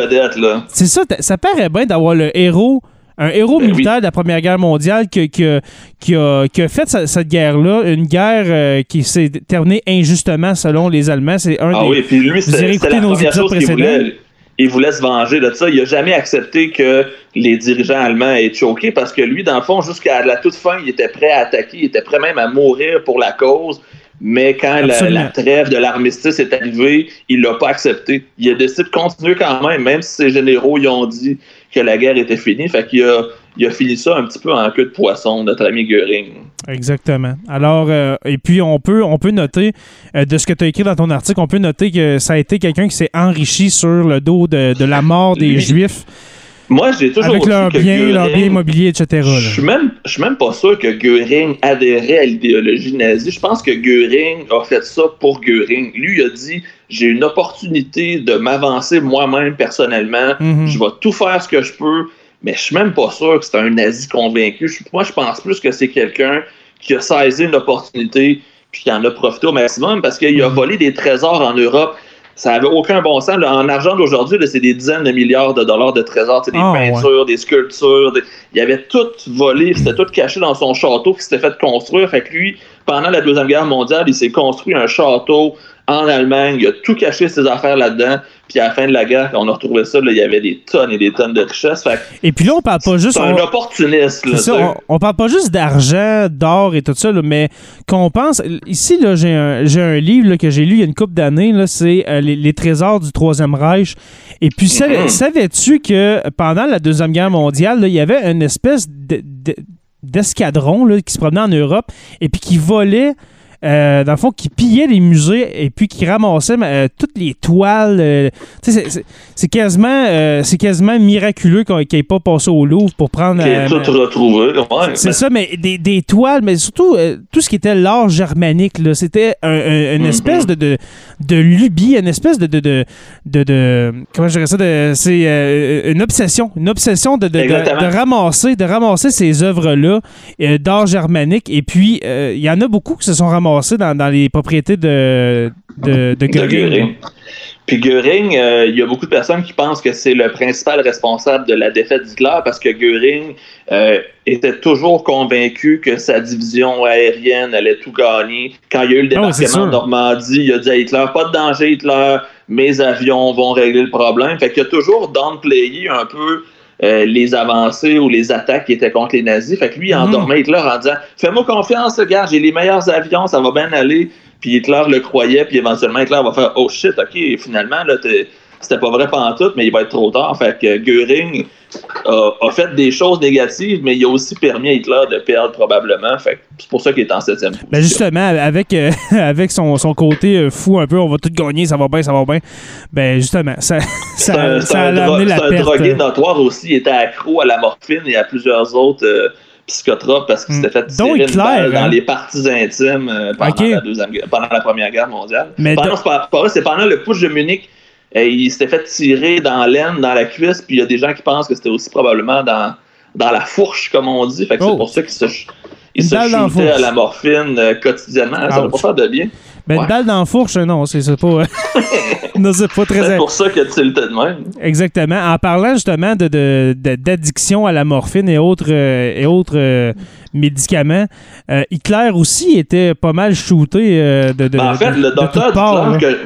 C'est ça, ça paraît bien d'avoir le héros, un héros Ben militaire de la Première Guerre mondiale qui, qui a, qui a- qui a fait ce- cette guerre-là, une guerre euh, qui s'est terminée injustement selon les Allemands. C'est un Ah des. oui, puis lui, c'était la nos première épisodes chose qu'il précédents. voulait. Il voulait se venger de ça. Il n'a jamais accepté que les dirigeants allemands aient choqué parce que lui, dans le fond, jusqu'à la toute fin, il était prêt à attaquer, il était prêt même à mourir pour la cause. Mais quand la, trêve de l'armistice est arrivée, il l'a pas accepté. Il a décidé de continuer quand même, même si ses généraux ils ont dit que la guerre était finie. Fait qu'il a, il a fini ça un petit peu en queue de poisson, notre ami Göring. Exactement. Alors, euh, et puis on peut, on peut noter, euh, de ce que tu as écrit dans ton article, on peut noter que ça a été quelqu'un qui s'est enrichi sur le dos de, de la mort des Juifs, Moi, j'ai toujours avec leurs biens, leurs biens immobiliers, etc. Je suis même, je suis même pas sûr que Göring adhérait à l'idéologie nazie. Je pense que Göring a fait ça pour Göring. Lui, il a dit j'ai une opportunité de m'avancer moi-même personnellement. Mhm. Je vais tout faire ce que je peux. Mais je suis même pas sûr que c'est un nazi convaincu. Je- moi, je pense plus que c'est quelqu'un qui a saisi une opportunité puis qui en a profité au maximum parce qu'il a Mhm. volé des trésors en Europe. Ça avait aucun bon sens. là. En argent d'aujourd'hui, c'est des dizaines de milliards de dollars de trésors. C'est des Ah, ouais. peintures, des sculptures. des- Il avait tout volé. C'était tout caché dans son château qui s'était fait construire. Fait que lui, pendant la Deuxième Guerre mondiale, il s'est construit un château en Allemagne. Il a tout caché ses affaires là-dedans. Puis à la fin de la guerre, quand on a retrouvé ça, là, il y avait des tonnes et des tonnes de richesses. Fait Et puis là, on parle pas juste. c'est un on- opportuniste. Là, ça, on, on parle pas juste d'argent, d'or et tout ça, là, mais qu'on pense. Ici, là, j'ai un, j'ai un livre là, que j'ai lu il y a une couple d'années, là, c'est euh, les, les trésors du Troisième Reich. Et puis, Mhm. savais-tu que pendant la Deuxième Guerre mondiale, il y avait une espèce de- de- d'escadron là, qui se promenait en Europe et puis qui volait. Euh, dans le fond, qui pillait les musées et puis qui ramassait euh, toutes les toiles. euh, c'est- quasiment, quasiment miraculeux qu'on n'ait pas passé au Louvre pour prendre. Tout retrouvé. Ouais, c'est mais- ça, mais des, des toiles, mais surtout tout ce qui était l'art germanique, là, c'était un- un- une Mhm. espèce de, de, de lubie, une espèce de. de, de, de, de- comment je dirais ça C'est une obsession. Une obsession de, ramasser, de ramasser ces œuvres-là d'art germanique. Et puis, il y en a beaucoup qui se sont ramassés dans, dans les propriétés de, de, de de Göring. Puis Göring, euh, il y a beaucoup de personnes qui pensent que c'est le principal responsable de la défaite d'Hitler parce que Göring euh, était toujours convaincu que sa division aérienne allait tout gagner. Quand il y a eu le Ah débarquement de Normandie, il a dit à Hitler pas de danger, Hitler, mes avions vont régler le problème. Fait qu'il a toujours downplayé un peu euh, les avancées ou les attaques qui étaient contre les nazis. Fait que lui, il Mhm. endormait Hitler en disant Fais-moi confiance, gars, j'ai les meilleurs avions, ça va bien aller. Puis Hitler le croyait, puis éventuellement Hitler va faire Oh shit, ok, finalement, là, t'es- c'était pas vrai pantoute, mais il va être trop tard. Fait que Göring a, a fait des choses négatives, mais il a aussi permis à Hitler de perdre probablement. Fait c'est pour ça qu'il est en septième position. Ben justement, avec, euh, [laughs] avec son, son côté euh, fou un peu, on va tout gagner, ça va bien, ça va bien. Ben justement, ça, [laughs] ça, un, ça a amené la c'est un perte. drogué notoire aussi. Il était accro à la morphine et à plusieurs autres euh, psychotrope parce qu'il Mm. s'était fait tirer une balle hein? dans les parties intimes euh, pendant, la deuxième, guerre- pendant la Première Guerre mondiale. Mais Pendant- c'est pas, pas vrai, c'est pendant le push de Munich. Euh, il s'était fait tirer dans l'aine, dans la cuisse, puis il y a des gens qui pensent que c'était aussi probablement dans, dans la fourche, comme on dit. Fait que Oh. c'est pour ça qu'il se, il se shootait à la morphine euh, quotidiennement. Ça va pas faire de bien. Ben, Ouais. une balle dans la fourche, non, c'est pas. [laughs] non, c'est pas C'est pour ça qu'il a tilté de même. Exactement. En parlant justement de, de- de- d'addiction à la morphine et autres, euh, et autres euh, médicaments, euh, Hitler aussi était pas mal shooté euh, de, de, Ben, en fait, de- le docteur parts, Hitler, que,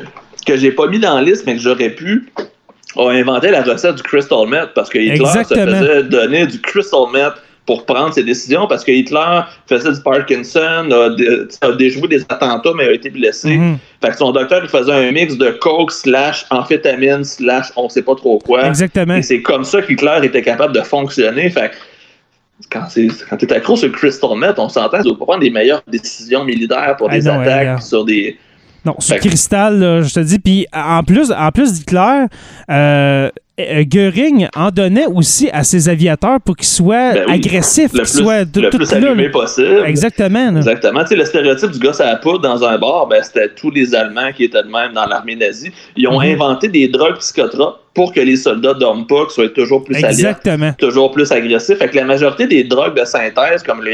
que j'ai pas mis dans la liste, mais que j'aurais pu, a inventé la recette du crystal meth parce que Hitler Exactement. se faisait donner du crystal meth pour prendre ses décisions parce que Hitler faisait du Parkinson, a, dé- a déjoué des attentats, mais a été blessé. Mhm. Fait que son docteur, il faisait un mix de coke slash amphétamine slash on sait pas trop quoi. Exactement. Et c'est comme ça qu'Hitler était capable de fonctionner. Fait que quand t'es accro sur le crystal meth, on s'entend, tu dois prendre les meilleures décisions militaires pour Ah des non, attaques sur des. Non, Fait que- Cristal, là, je te dis. Puis en plus, en plus d'Hitler, euh, Göring en donnait aussi à ses aviateurs pour qu'ils soient Ben oui. agressifs, qu'ils soient de- le tout plus là, allumé là. possible. Exactement. là. Exactement. Tu sais, le stéréotype du gars à la poudre dans un bar, ben, c'était tous les Allemands qui étaient de même dans l'armée nazie. Ils ont Mhm. inventé des drogues psychotropes pour que les soldats dorment pas, qu'ils soient toujours plus Exactement. toujours plus agressifs. Fait que la majorité des drogues de synthèse, comme le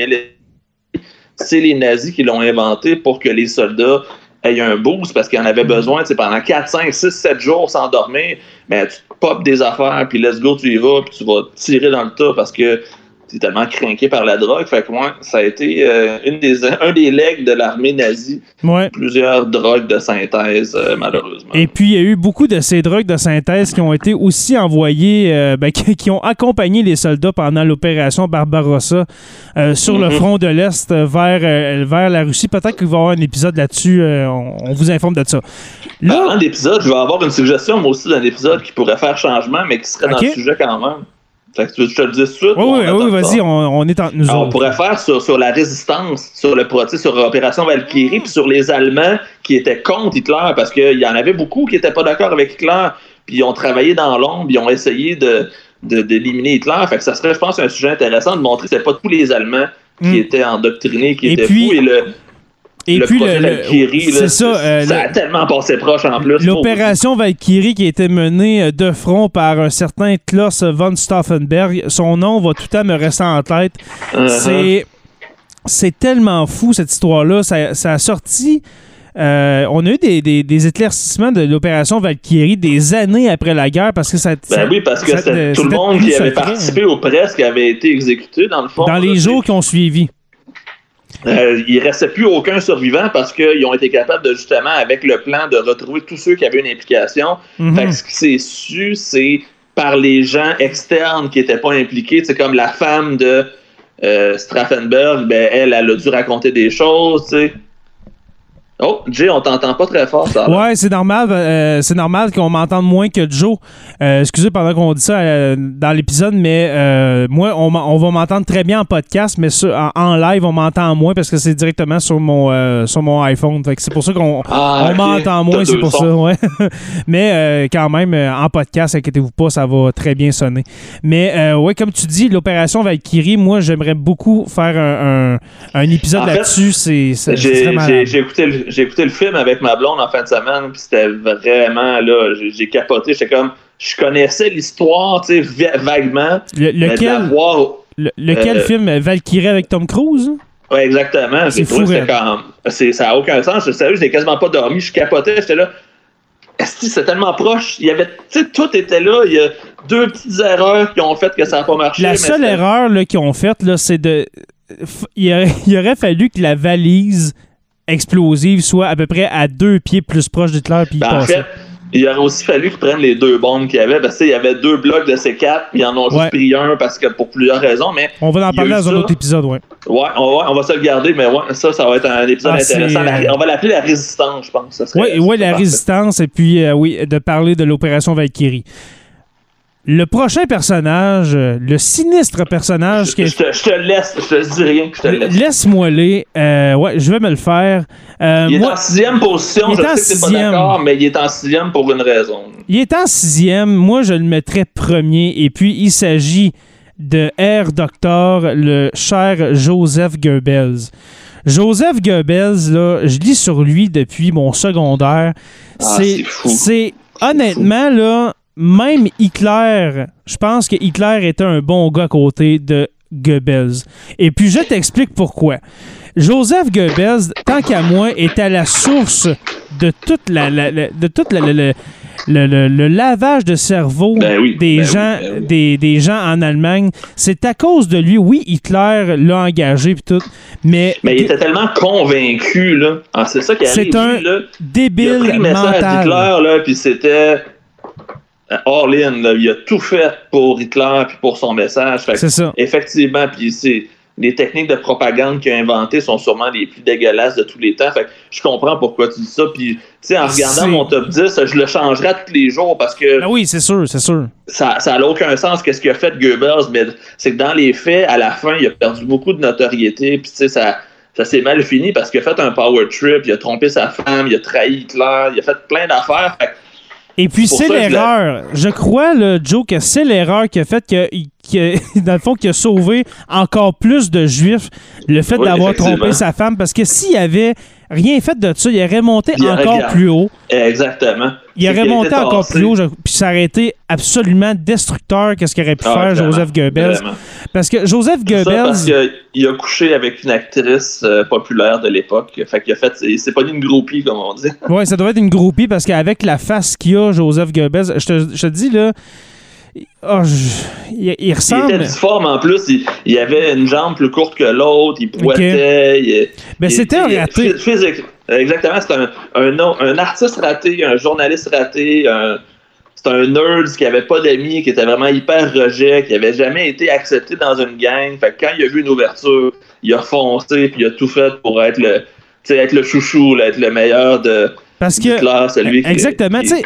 c'est les nazis qui l'ont inventé pour que les soldats aient un boost parce qu'ils en avaient besoin. Tu sais, pendant 4, 5, 6, 7 jours sans dormir, ben, tu popes des affaires, puis let's go, tu y vas, puis tu vas tirer dans le tas parce que tu es tellement craqué par la drogue. Fait que moi, ça a été euh, une des, un des legs de l'armée nazie. Ouais. Plusieurs drogues de synthèse, euh, malheureusement. Et puis, il y a eu beaucoup de ces drogues de synthèse qui ont été aussi envoyées, euh, ben, [laughs] qui, qui ont accompagné les soldats pendant l'opération Barbarossa sur le Mhm. front de l'Est vers, vers la Russie. Peut-être qu'il va y avoir un épisode là-dessus. on, on vous informe de ça. Là, Parlant d'épisodes, je vais avoir une suggestion, moi aussi, d'un épisode qui pourrait faire changement, mais qui serait dans le sujet quand même. Fait que tu veux que je te le dise tout de suite? oui, oui, oui, vas-y, on, on est entre nous Alors, on pourrait faire sur, sur la résistance, sur le sur l'opération Valkyrie, puis sur les Allemands qui étaient contre Hitler, parce qu'il y en avait beaucoup qui n'étaient pas d'accord avec Hitler, puis ils ont travaillé dans l'ombre, ils ont essayé de de- d'éliminer Hitler. Fait que ça serait, je pense, un sujet intéressant de montrer que c'était pas tous les Allemands qui Mm. étaient endoctrinés, qui Et étaient puis- fous. Et le, Et le puis, le- Valkyrie, là, c'est ça. euh, ça le- a tellement passé proche en plus. L'opération Valkyrie qui a été menée euh, de front par un certain Klaus von Stauffenberg, son nom va tout temps me rester en tête. Uh-huh. C'est c'est tellement fou cette histoire-là. Ça, ça a sorti. euh, on a eu des, des- des éclaircissements de l'opération Valkyrie des années après la guerre parce que ça. ça- Ben oui, parce que ça- tout le monde qui avait participé aux presses qui avait été exécuté, dans le fond. Dans les jours qui ont suivi. Euh, il restait plus aucun survivant parce qu'ils ont été capables de justement, avec le plan, de retrouver tous ceux qui avaient une implication. Mhm. Fait que ce qui s'est su, c'est par les gens externes qui n'étaient pas impliqués. C'est comme la femme de euh, Straffenberg, ben, elle, elle a dû raconter des choses, tu sais. Oh, Jay, on t'entend pas très fort, ça. Ouais, c'est normal. euh, c'est normal qu'on m'entende moins que Joe. Euh, excusez pendant qu'on dit ça euh, dans l'épisode, mais euh, moi, on, on va m'entendre très bien en podcast, mais sur- en, en live, on m'entend moins parce que c'est directement sur mon sur mon iPhone. C'est pour ça qu'on Ah, m'entend moins, c'est pour sons. ça, ouais. [laughs] mais quand même, en podcast, inquiétez-vous pas, ça va très bien sonner. Mais euh, ouais, comme tu dis, l'opération Valkyrie, moi, j'aimerais beaucoup faire un, un- un épisode là-dessus. C'est j'ai écouté, le- j'ai écouté le film avec ma blonde en fin de semaine, puis c'était vraiment là, j'ai capoté. J'étais comme, je connaissais l'histoire, tu sais, va- vaguement, Le- lequel? le- lequel euh, film Valkyrie avec Tom Cruise? Ouais, exactement. C'est trouvé fou, hein. comme, c'est- ça n'a aucun sens. Je Sérieux, j'ai quasiment pas dormi, je capotais, j'étais là. Est-ce que c'est tellement proche? Il y avait, tu sais, tout était là. Il y a deux petites erreurs qui ont fait que ça n'a pas marché. La seule erreur qu'ils ont faite, là, c'est de. Il aurait, [laughs] il aurait fallu que la valise explosive soit à peu près à deux pieds plus proche d'Hitler puis il Ben, en passait. fait, il aurait aussi fallu qu'ils prennent les deux bombes qu'il y avait. Parce qu'il y avait deux blocs de C4, puis ils en ont juste pris un parce que pour plusieurs raisons. Mais On va en il parler dans un ça. autre épisode, ouais. ouais, on va, on va se le garder. Mais ouais, ça, ça va être un épisode Ah, intéressant. La- on va l'appeler la résistance, je pense. Oui, ouais, la parfait. résistance et puis, euh, oui, de parler de l'opération Valkyrie. Le prochain personnage, euh, le sinistre personnage qui Je, est je te, je te laisse, je te dis rien, je te laisse. Laisse-moi les. Euh, ouais, je vais me le faire. Euh, Il est moi, en sixième position, il je est en sais que t'es pas sixième. d'accord, mais il est en sixième pour une raison. il est en sixième. Moi, je le mettrais premier. Et puis, il s'agit de Air Doctor, le cher Joseph Goebbels. Joseph Goebbels, là, je lis sur lui depuis mon secondaire. Ah, c'est fou. C'est honnêtement, là, même Hitler, je pense que Hitler était un bon gars à côté de Goebbels. Et puis, je t'explique pourquoi. Joseph Goebbels, tant qu'à moi, est à la source de toute la, la- la- de toute la- la- la- le, le- le lavage de cerveau Ben oui, des, ben oui, ben oui. des, des gens en Allemagne. C'est à cause de lui. Oui, Hitler l'a engagé puis tout, mais, Mais il était tellement convaincu, là. Ah, c'est ça qui arrive. C'est un lui, là. Il a débile pris le message mental. d'Hitler, là, puis c'était all in, là. Il a tout fait pour Hitler puis pour son message. C'est ça. effectivement, puis c'est les techniques de propagande qu'il a inventées sont sûrement les plus dégueulasses de tous les temps. Fait que je comprends pourquoi tu dis ça. Puis, tu sais, en regardant mon top 10, je le changerai à tous les jours parce que Ah oui, c'est sûr, c'est sûr. ça ça n'a aucun sens qu'est-ce qu'il a fait Goebbels, mais c'est que dans les faits, à la fin, il a perdu beaucoup de notoriété, puis tu sais, ça, ça s'est mal fini parce qu'il a fait un power trip, il a trompé sa femme, il a trahi Hitler, il a fait plein d'affaires. Fait que Et puis c'est je l'erreur. Je crois, le Joe, que c'est l'erreur qui a fait que, que- [laughs] dans le fond, qui a sauvé encore plus de Juifs, le fait Oui, d'avoir trompé sa femme. Parce que s'il avait rien fait de ça, il aurait monté Il aurait encore plus haut. Exactement. Il C'est aurait qu'il a monté encore tassé. plus haut, puis ça aurait été absolument destructeur qu'est-ce qu'aurait pu Ah, faire Joseph Goebbels. vraiment. Parce que Joseph Ça, parce Goebbels, qu'il a couché avec une actrice euh, populaire de l'époque. Fait qu'il a fait, il s'est pas une groupie, comme on dit. ouais, ça doit être une groupie parce qu'avec la face qu'il a, Joseph Goebbels, je te, je te dis là, oh, je- il, il Il ressemble. était difforme en plus, il, il avait une jambe plus courte que l'autre, il boitait. il- Ben, il- c'était un il- raté. phys- physique- Exactement, c'est un, un, un artiste raté, un journaliste raté, un, c'est un nerd qui avait pas d'amis, qui était vraiment hyper rejet, qui avait jamais été accepté dans une gang. Fait que quand il a vu une ouverture, il a foncé, puis il a tout fait pour être le, être le chouchou, là, être le meilleur de Parce que celui qui- Exactement. qui- Tu sais,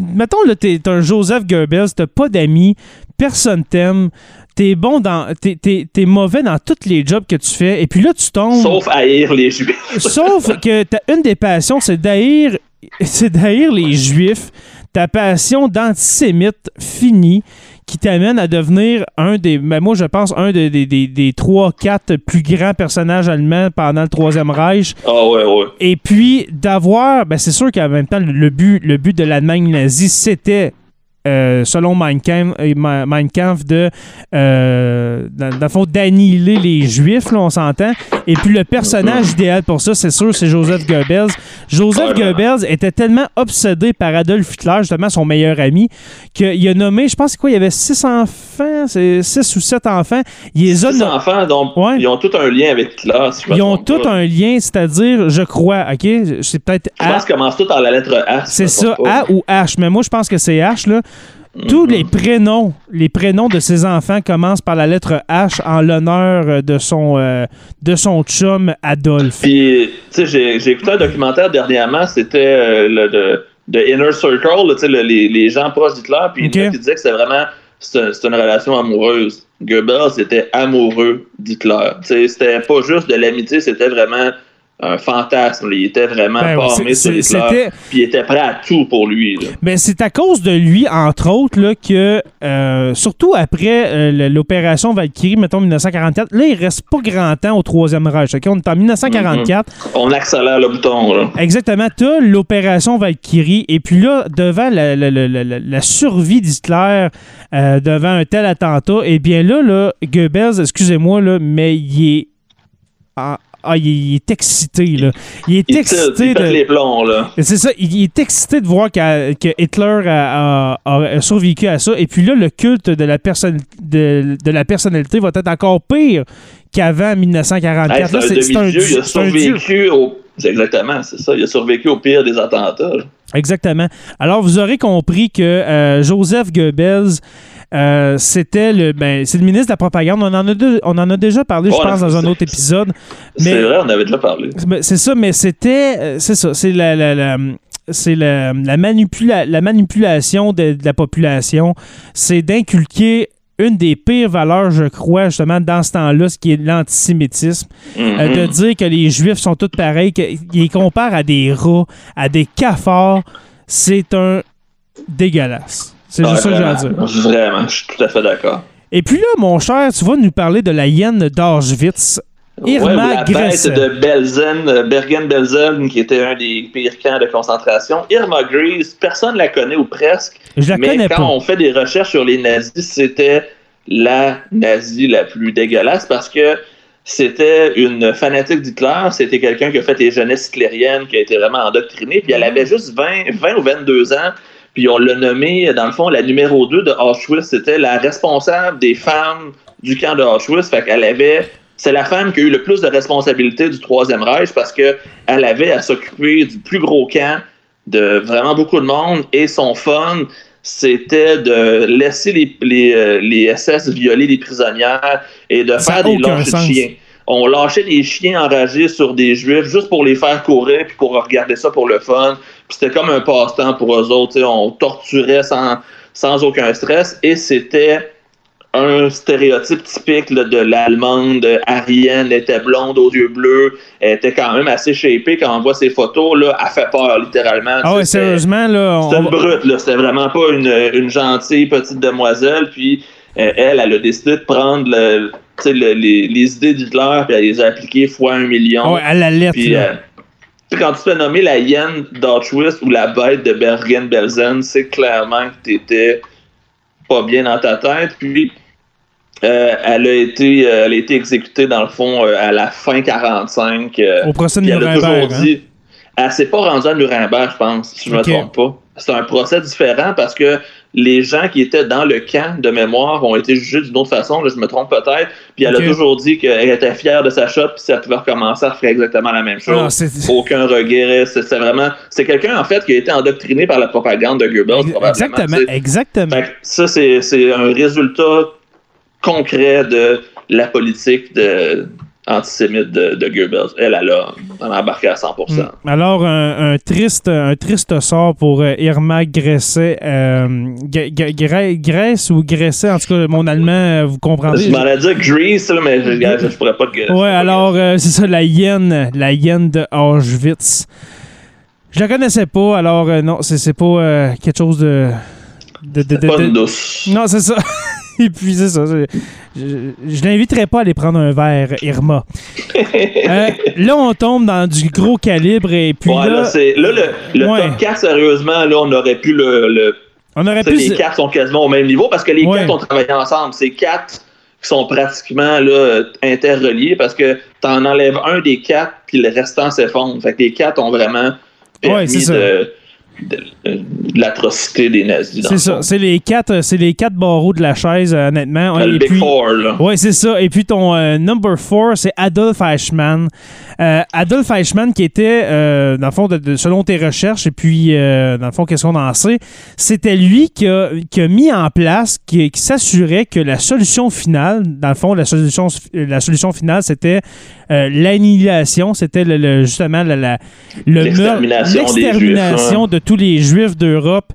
mettons, là, t'es un Joseph Goebbels, t'as pas d'amis, personne t'aime, t'es bon dans. T'es t'es- t'es mauvais dans tous les jobs que tu fais, et puis là, tu tombes. Sauf haïr les juifs. [laughs] Sauf que t'as une des passions, c'est d'haïr, c'est d'haïr les Juifs. Ta passion d'antisémite finie qui t'amène à devenir un des, ben moi je pense, un des, des, des, des trois, quatre plus grands personnages allemands pendant le Troisième Reich. Ah ouais, ouais. Et puis d'avoir, ben c'est sûr qu'en même temps, le but, le but de l'Allemagne nazie, c'était, euh, selon Mein Kampf, euh, Ma- Mein Kampf, de, euh, dans, dans le fond, d'annihiler les Juifs, là, on s'entend. Et puis le personnage idéal pour ça, c'est sûr, c'est Joseph Goebbels. Joseph. Goebbels était tellement obsédé par Adolf Hitler, justement son meilleur ami, qu'il a nommé, je pense, c'est quoi, il y avait six enfants, six ou sept enfants. Il les a Ces no- enfants, donc, Ouais. ils ont tous un lien avec Hitler. si ils ont tous pas. un lien, c'est-à-dire, je crois, OK, c'est peut-être Je A- pense qu'ils commencent tous par la lettre H. c'est ça. A ou H. Mais moi, je pense que c'est H, là. Tous Mhm. les prénoms, les prénoms de ses enfants commencent par la lettre H en l'honneur euh, de son, euh, de son chum Adolphe. Puis, tu sais, j'ai, écouté un documentaire dernièrement, c'était euh, le de, de Inner Circle, là, le- les, les gens proches d'Hitler, puis Ok. il disait que c'était vraiment c'est, une relation amoureuse. Goebbels était amoureux d'Hitler. C'était pas juste de l'amitié, c'était vraiment un fantasme. Il était vraiment Ben formé sur puis il était prêt à tout pour lui. Ben, c'est à cause de lui, entre autres, là, que, euh, surtout après euh, l'opération Valkyrie, mettons 1944, là, il reste pas grand temps au Troisième Reich. On est en 1944. On accélère le bouton. Là. Exactement. Tu as l'opération Valkyrie. Et puis là, devant la, la- la- la- survie d'Hitler, euh, devant un tel attentat, eh bien là, là Goebbels, excusez-moi, mais il est. Ah, ah, il, est, il est excité, là. Il est Il, excité il de. les plombs. Là. C'est ça, il, est excité de voir que Hitler a, a- a survécu à ça. Et puis là, le culte de la, personne, de, de la personnalité va être encore pire qu'avant 1944. Hey, Là, c'est un demi-dieu, il a survécu au. Exactement, c'est ça. Il a survécu au pire des attentats. là. Exactement. Alors, vous aurez compris que euh, Joseph Goebbels, euh, c'était le, ben, c'est le ministre de la propagande. On en a, on en a déjà parlé, je pense, dans un autre épisode. C'est vrai, on avait déjà parlé. C'est ça, mais c'était, euh, c'est ça, c'est la, la- la- c'est la, la manipula- la manipulation de, de la population. C'est d'inculquer une des pires valeurs, je crois, justement, dans ce temps-là, ce qui est l'antisémitisme. Euh, de dire que les Juifs sont tous pareils, qu'ils comparent à des rats, à des cafards, c'est un dégueulasse. C'est juste ça que j'ai à dire. Vraiment, je suis tout à fait d'accord. Et puis là, mon cher, tu vas nous parler de la hyène d'Auschwitz. Irma ouais, la bête de Belzen, euh, Bergen-Belsen, qui était un des pires camps de concentration. Irma Grise, personne ne la connaît ou presque. Je la mais connais quand pas. on fait des recherches sur les nazis, c'était la nazie la plus dégueulasse parce que c'était une fanatique d'Hitler, c'était quelqu'un qui a fait les jeunesses hitlériennes, qui a été vraiment endoctriné, puis elle Mhm. avait juste 20, 20 ou 22 ans, puis on l'a nommée, dans le fond, la numéro 2 de Auschwitz, c'était la responsable des femmes du camp de Auschwitz, fait qu'elle avait... C'est la femme qui a eu le plus de responsabilités du Troisième Reich parce qu'elle avait à s'occuper du plus gros camp de vraiment beaucoup de monde et son fun, c'était de laisser les, les, euh, les SS violer les prisonnières et de Ça faire des lâches de chiens. On lâchait des chiens enragés sur des juifs juste pour les faire courir puis pour regarder ça pour le fun. Puis c'était comme un passe-temps pour eux autres. On torturait sans, sans aucun stress et c'était un stéréotype typique là, de l'allemande arienne, elle était blonde aux yeux bleus, elle était quand même assez shapée quand on voit ses photos, là, elle fait peur littéralement. Ah ouais, sérieusement, là. on c'était une brute, là. C'était vraiment pas une, une gentille petite demoiselle. Puis euh, elle, elle a décidé de prendre le- le- les, les idées d'Hitler puis elle les a appliquées fois un million. Ah ouais, à la lettre. Puis, euh, sais, quand tu te fais nommer la hyène d'Auschwitz ou la bête de Bergen-Belsen, c'est clairement que t'étais pas bien dans ta tête. Puis, euh, elle, a été, euh, elle a été exécutée, dans le fond, euh, à la fin 45. euh, Au procès de Nuremberg. hein. dit. Elle s'est pas rendue à Nuremberg, je pense, si je Ok. me trompe pas. C'est un procès différent parce que les gens qui étaient dans le camp de mémoire ont été jugés d'une autre façon, là, je me trompe peut-être. Puis elle a toujours dit qu'elle était fière de sa shot, puis si elle pouvait recommencer, elle ferait exactement la même chose. Ah, c'est- Aucun regret. C'est vraiment. C'est quelqu'un, en fait, qui a été endoctriné par la propagande de Goebbels, probablement. Exactement, exactement. Ça, c'est c'est un résultat concret de la politique de, antisémite de, de Goebbels. Elle, elle a, elle a embarqué à 100%. Mm. Alors, un, un triste, un triste sort pour euh, Irma Gresset. Euh, Grèce ou Gresset, en tout cas, mon allemand, euh, vous comprendrez. Je m'en ai dit mais je, je pourrais pas te Ouais, alors, euh, c'est ça, la hyène, la hyène de Auschwitz. Je la connaissais pas, alors euh, non, c'est c'est pas quelque chose de. de, de- de- douce. Non, c'est ça. Et puis, c'est ça. Je, je, l'inviterai pas à aller prendre un verre, Irma. [laughs] Euh, là, on tombe dans du gros calibre et puis Ouais, là, là, c'est, là, le, le Ouais. top 4, sérieusement, là, on aurait pu le. le on aurait tu pu. les quatre sont quasiment au même niveau parce que les Ouais. quatre ont travaillé ensemble. C'est quatre qui sont pratiquement là, interreliés parce que t'en enlèves un des quatre, puis le restant s'effondre. Fait que les quatre ont vraiment permis Ouais, c'est ça. De, de- de l'atrocité des nazis. C'est le ça. C'est les quatre, c'est les quatre barreaux de la chaise, euh, honnêtement. Le Et Big puis- Four, là. Ouais, c'est ça. Et puis ton euh, number four, c'est Adolf Eichmann. Euh, Adolf Eichmann qui était, euh, dans le fond, de- selon tes recherches, et puis, euh, dans le fond, qu'est-ce qu'on en sait, c'était lui qui a, qui a mis en place, qui, qui s'assurait que la solution finale, dans le fond, la solution, la solution finale, c'était euh, l'annihilation, c'était le, le- justement la, la- le meurtre- L'extermination de tous les Juifs d'Europe.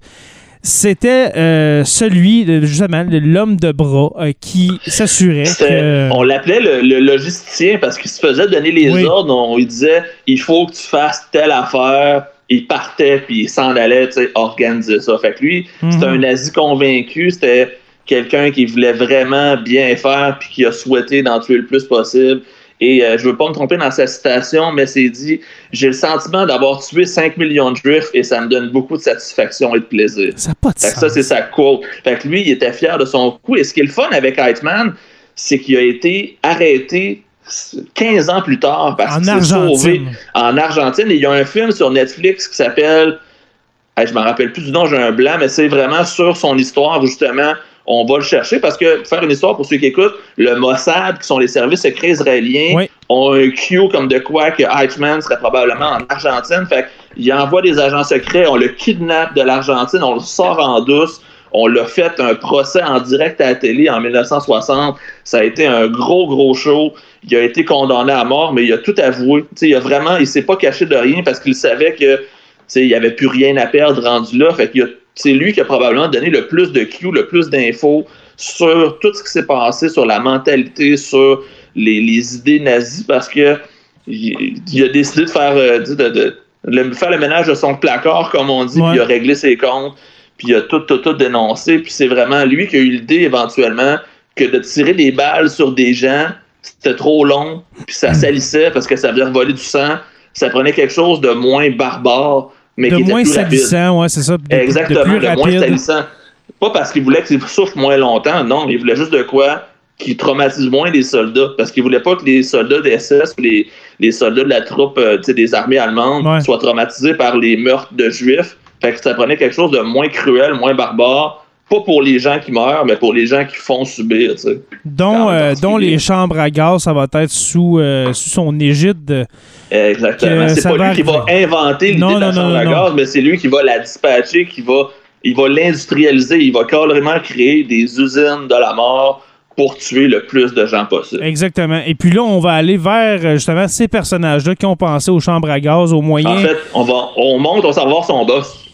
C'était euh, celui, de- justement, l'homme de bras euh, qui s'assurait que... On l'appelait le, le logisticien parce qu'il se faisait donner les Oui. ordres. On lui disait il faut que tu fasses telle affaire. Il partait puis il s'en allait tu sais, organiser ça. Fait que lui, Mhm. c'était un nazi convaincu. C'était quelqu'un qui voulait vraiment bien faire puis qui a souhaité d'en tuer le plus possible. Et euh, je veux pas me tromper dans sa citation, mais c'est dit J'ai le sentiment d'avoir tué 5 millions de juifs et ça me donne beaucoup de satisfaction et de plaisir. Ça pas de Fait que sens. ça, c'est sa quote. Fait que lui, il était fier de son coup. Et ce qui est le fun avec Heitman, c'est qu'il a été arrêté 15 ans plus tard parce qu'il s'est sauvé en Argentine. Et il y a un film sur Netflix qui s'appelle. Je me rappelle plus du nom, j'ai un blanc, mais c'est vraiment sur son histoire, justement. On va le chercher parce que, pour faire une histoire pour ceux qui écoutent, le Mossad, qui sont les services secrets israéliens, Oui. ont un Q comme de quoi que Eichmann serait probablement en Argentine. Fait qu'il envoie des agents secrets, on le kidnappe de l'Argentine, on le sort en douce. On l'a fait un procès en direct à la télé en 1960. Ça a été un gros, gros show. Il a été condamné à mort, mais il a tout avoué. Tu sais, il a vraiment, il s'est pas caché de rien parce qu'il savait que tu sais, il n'y avait plus rien à perdre rendu là. Fait qu'il a- c'est lui qui a probablement donné le plus de Q, le plus d'infos sur tout ce qui s'est passé, sur la mentalité, sur les, les idées nazies, parce que il, il a décidé de faire, euh, de, de- de- le- faire le ménage de son placard, comme on dit, Ouais. puis il a réglé ses comptes, puis il a tout, tout, tout dénoncé, puis c'est vraiment lui qui a eu l'idée éventuellement, que de tirer des balles sur des gens, c'était trop long, puis ça salissait parce que ça faisait voler du sang. Ça prenait quelque chose de moins barbare, mais De qui moins salissant, ouais, c'est ça. de- de Exactement, plus de moins salissant. Pas parce qu'il voulait que ça souffle moins longtemps, non, il voulait juste de quoi qui traumatise moins les soldats, parce qu'il voulait pas que les soldats des SS ou les, les soldats de la troupe euh, des armées allemandes Ouais. soient traumatisés par les meurtres de juifs. Fait que ça prenait quelque chose de moins cruel, moins barbare, pas pour les gens qui meurent, mais pour les gens qui font subir, tu sais. dont, euh, dont les chambres à gaz, ça va être sous, euh, sous son égide. Exactement. C'est pas lui qui va inventer l'idée de la non, chambre non, à non, gaz, mais c'est lui qui va la dispatcher, qui va, il va l'industrialiser, il va carrément créer des usines de la mort pour tuer le plus de gens possible. Exactement. Et puis là, on va aller vers euh, justement ces personnages-là qui ont pensé aux chambres à gaz, aux moyens. En fait, on va, on monte, on va savoir son boss.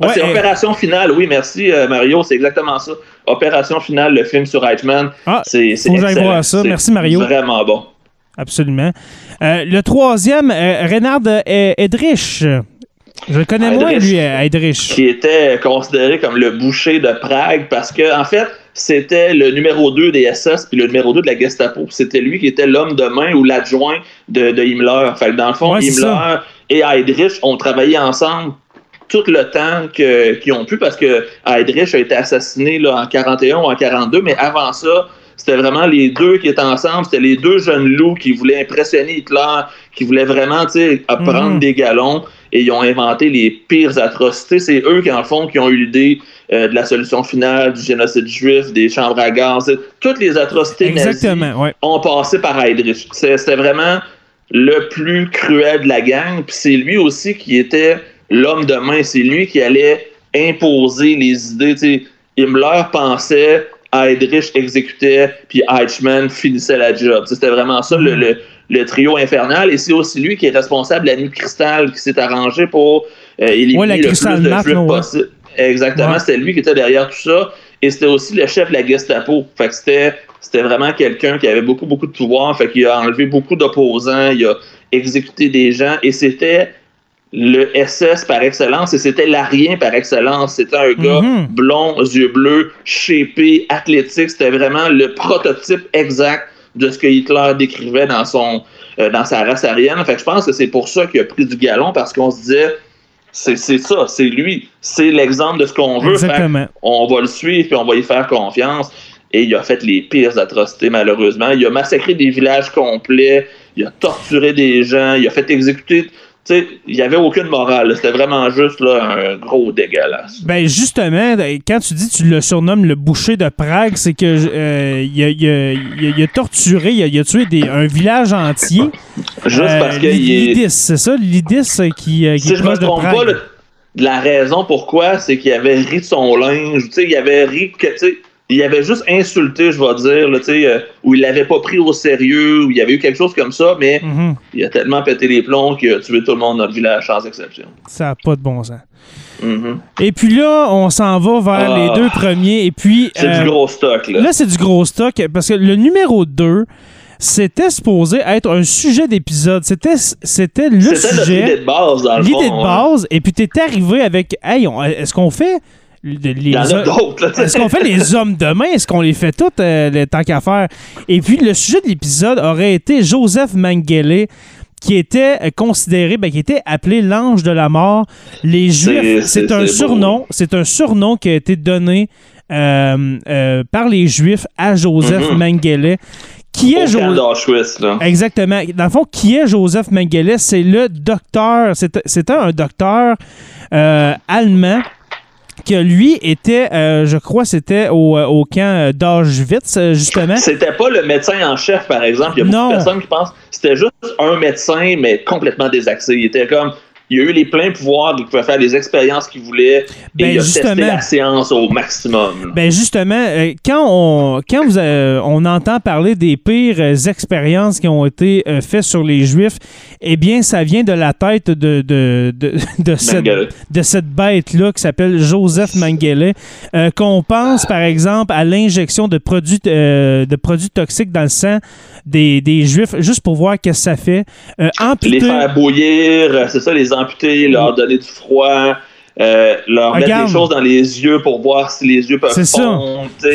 Ah, Ouais, c'est euh, Opération Finale, oui, merci euh, Mario, c'est exactement ça. Opération Finale, le film sur Eichmann, Ah, c'est voir ça. Merci, Mario. Vraiment bon. Absolument. Euh, le troisième, euh, Reynard euh, Edrich. Je le connais moins, Heydrich. lui, euh, Heydrich. qui était considéré comme le boucher de Prague parce que en fait c'était le numéro 2 des SS puis le numéro 2 de la Gestapo. C'était lui qui était l'homme de main ou l'adjoint de, de Himmler. Fait que dans le fond, Ouais, Himmler et Heydrich ont travaillé ensemble tout le temps qu'ils ont pu parce que Heydrich a été assassiné là, en 41 ou en 42, mais avant ça, c'était vraiment les deux qui étaient ensemble. C'était les deux jeunes loups qui voulaient impressionner Hitler, qui voulaient vraiment prendre Mhm. des galons et ils ont inventé les pires atrocités. C'est eux qui, en fond, qui ont eu l'idée euh, de la solution finale, du génocide juif, des chambres à gaz. Toutes les atrocités nazies Exactement, ouais. ont passé par Heydrich. C'était vraiment le plus cruel de la gang. Puis c'est lui aussi qui était l'homme de main. C'est lui qui allait imposer les idées. Tu sais, Himmler pensait, Heydrich exécutait, puis Eichmann finissait la job. C'était vraiment ça le, le- le trio infernal. Et c'est aussi lui qui est responsable de la nuit cristal qui s'est arrangé pour euh, éliminer Ouais, le plus Kristall de Map, juifs là, ouais. possible. Exactement, Ouais. c'était lui qui était derrière tout ça. Et c'était aussi le chef de la Gestapo. Fait que c'était, c'était vraiment quelqu'un qui avait beaucoup, beaucoup de pouvoir. Fait qu'il a enlevé beaucoup d'opposants, il a exécuté des gens. Et c'était le SS par excellence. Et c'était l'arien par excellence. C'était un gars Mhm. blond, yeux bleus, shapé, athlétique. C'était vraiment le prototype exact de ce que Hitler décrivait dans son euh, dans sa race aryenne. Fait que je pense que c'est pour ça qu'il a pris du galon parce qu'on se disait c'est ça, c'est lui, c'est l'exemple de ce qu'on veut. Fait Exactement. on va le suivre puis on va y faire confiance. Et il a fait les pires atrocités, malheureusement. Il a massacré des villages complets, il a torturé des gens, il a fait exécuter. Il n'y avait aucune morale. C'était vraiment juste là, un gros dégueulasse. Ben justement, quand tu dis tu le surnommes le boucher de Prague, c'est que euh, il, a, il a- il a- il a torturé, il a, tué des, un village entier. Juste Euh, parce qu'il est. C'est ça, l'Idis euh, qui, qui Si je me de trompe pas, la raison pourquoi, c'est qu'il avait ri de son linge. Tu sais, il avait ri que, il avait juste insulté, je vais dire, là, euh, où il l'avait pas pris au sérieux, où il y avait eu quelque chose comme ça, mais Mhm. il a tellement pété les plombs qu'il a tué tout le monde dans le village sans exception. Ça n'a pas de bon sens. Mhm. Et puis là, on s'en va vers Ah. les deux premiers. Et puis. C'est euh, du gros stock, là. Là, c'est du gros stock parce que le numéro 2, c'était supposé être un sujet d'épisode. C'était, c'était le sujet, de base, dans le l'idée de ouais. base. Et puis, t'es arrivé avec Hey, est-ce qu'on fait. Le- les Il y en a hommes- d'autres, là, tu sais. Est-ce qu'on fait les [laughs] hommes demain? Est-ce qu'on les fait toutes, euh, le tant qu'à faire? Et puis, le sujet de l'épisode aurait été Joseph Mengele, qui était euh, considéré, ben, qui était appelé l'ange de la mort. Les Juifs, C'est- un surnom, c'est un surnom qui a été donné euh, euh, par les Juifs à Joseph Mhm. Mengele. Qui est Joseph? Exactement. Dans le fond, qui est Joseph Mengele? C'est le docteur. C'était c'était un docteur euh, allemand que lui était, euh, je crois, c'était au, euh, au camp d'Auschwitz, euh, justement. C'était pas le médecin en chef, par exemple. Il y a beaucoup Non. de personnes qui pensent c'était juste un médecin, mais complètement désaxé. Il était comme. Il a eu les pleins pouvoirs, il pouvait faire les expériences qu'il voulait Ben, et il a testé justement. la science au maximum. Ben justement, euh, quand on quand vous, euh, on entend parler des pires euh, expériences qui ont été euh, faites sur les Juifs, eh bien, ça vient de la tête de, de, de, [laughs] de cette, de cette bête-là qui s'appelle Joseph Mengele, euh, qu'on pense, par exemple, à l'injection de produits, de produits toxiques dans le sang des, des Juifs, juste pour voir qu'est-ce que ça fait. Les faire bouillir, c'est ça, les amputer, leur donner du froid, euh, leur mettre des choses dans les yeux pour voir si les yeux peuvent C'est ça.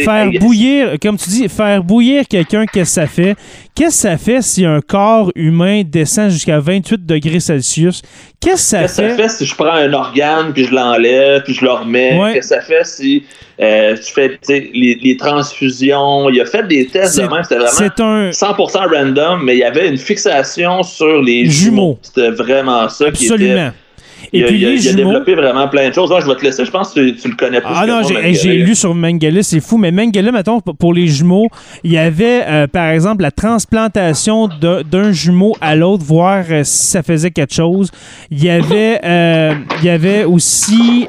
Faire bouillir, comme tu dis, faire bouillir quelqu'un, qu'est-ce que ça fait? Qu'est-ce que ça fait si un corps humain descend jusqu'à 28 degrés Celsius? Qu'est-ce que ça Qu'est-ce que fait? ça fait? si je prends un organe, puis je l'enlève, puis je le remets? Ouais. Qu'est-ce que ça fait si euh, tu fais les, les transfusions? Il a fait des tests de même, c'était vraiment un... 100% random, mais il y avait une fixation sur les Jumeaux. C'était vraiment ça qui était... Absolument. Il Et a, puis il les il a jumeaux... développé vraiment plein de choses. Moi, je vais te laisser, je pense que tu, tu le connais plus Ah non, j'ai lu sur Mengele, c'est fou, mais Mengele, mettons, pour les jumeaux, il y avait, euh, par exemple, la transplantation d'un jumeau à l'autre, voir euh, si ça faisait quelque chose. Il y avait, euh, il y avait aussi,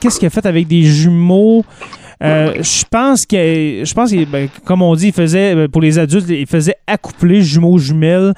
qu'est-ce qu'il a fait avec des jumeaux? Euh, je pense que, je pense que, ben, comme on dit, il faisait euh, pour les adultes, il faisait accoupler jumeaux jumelles.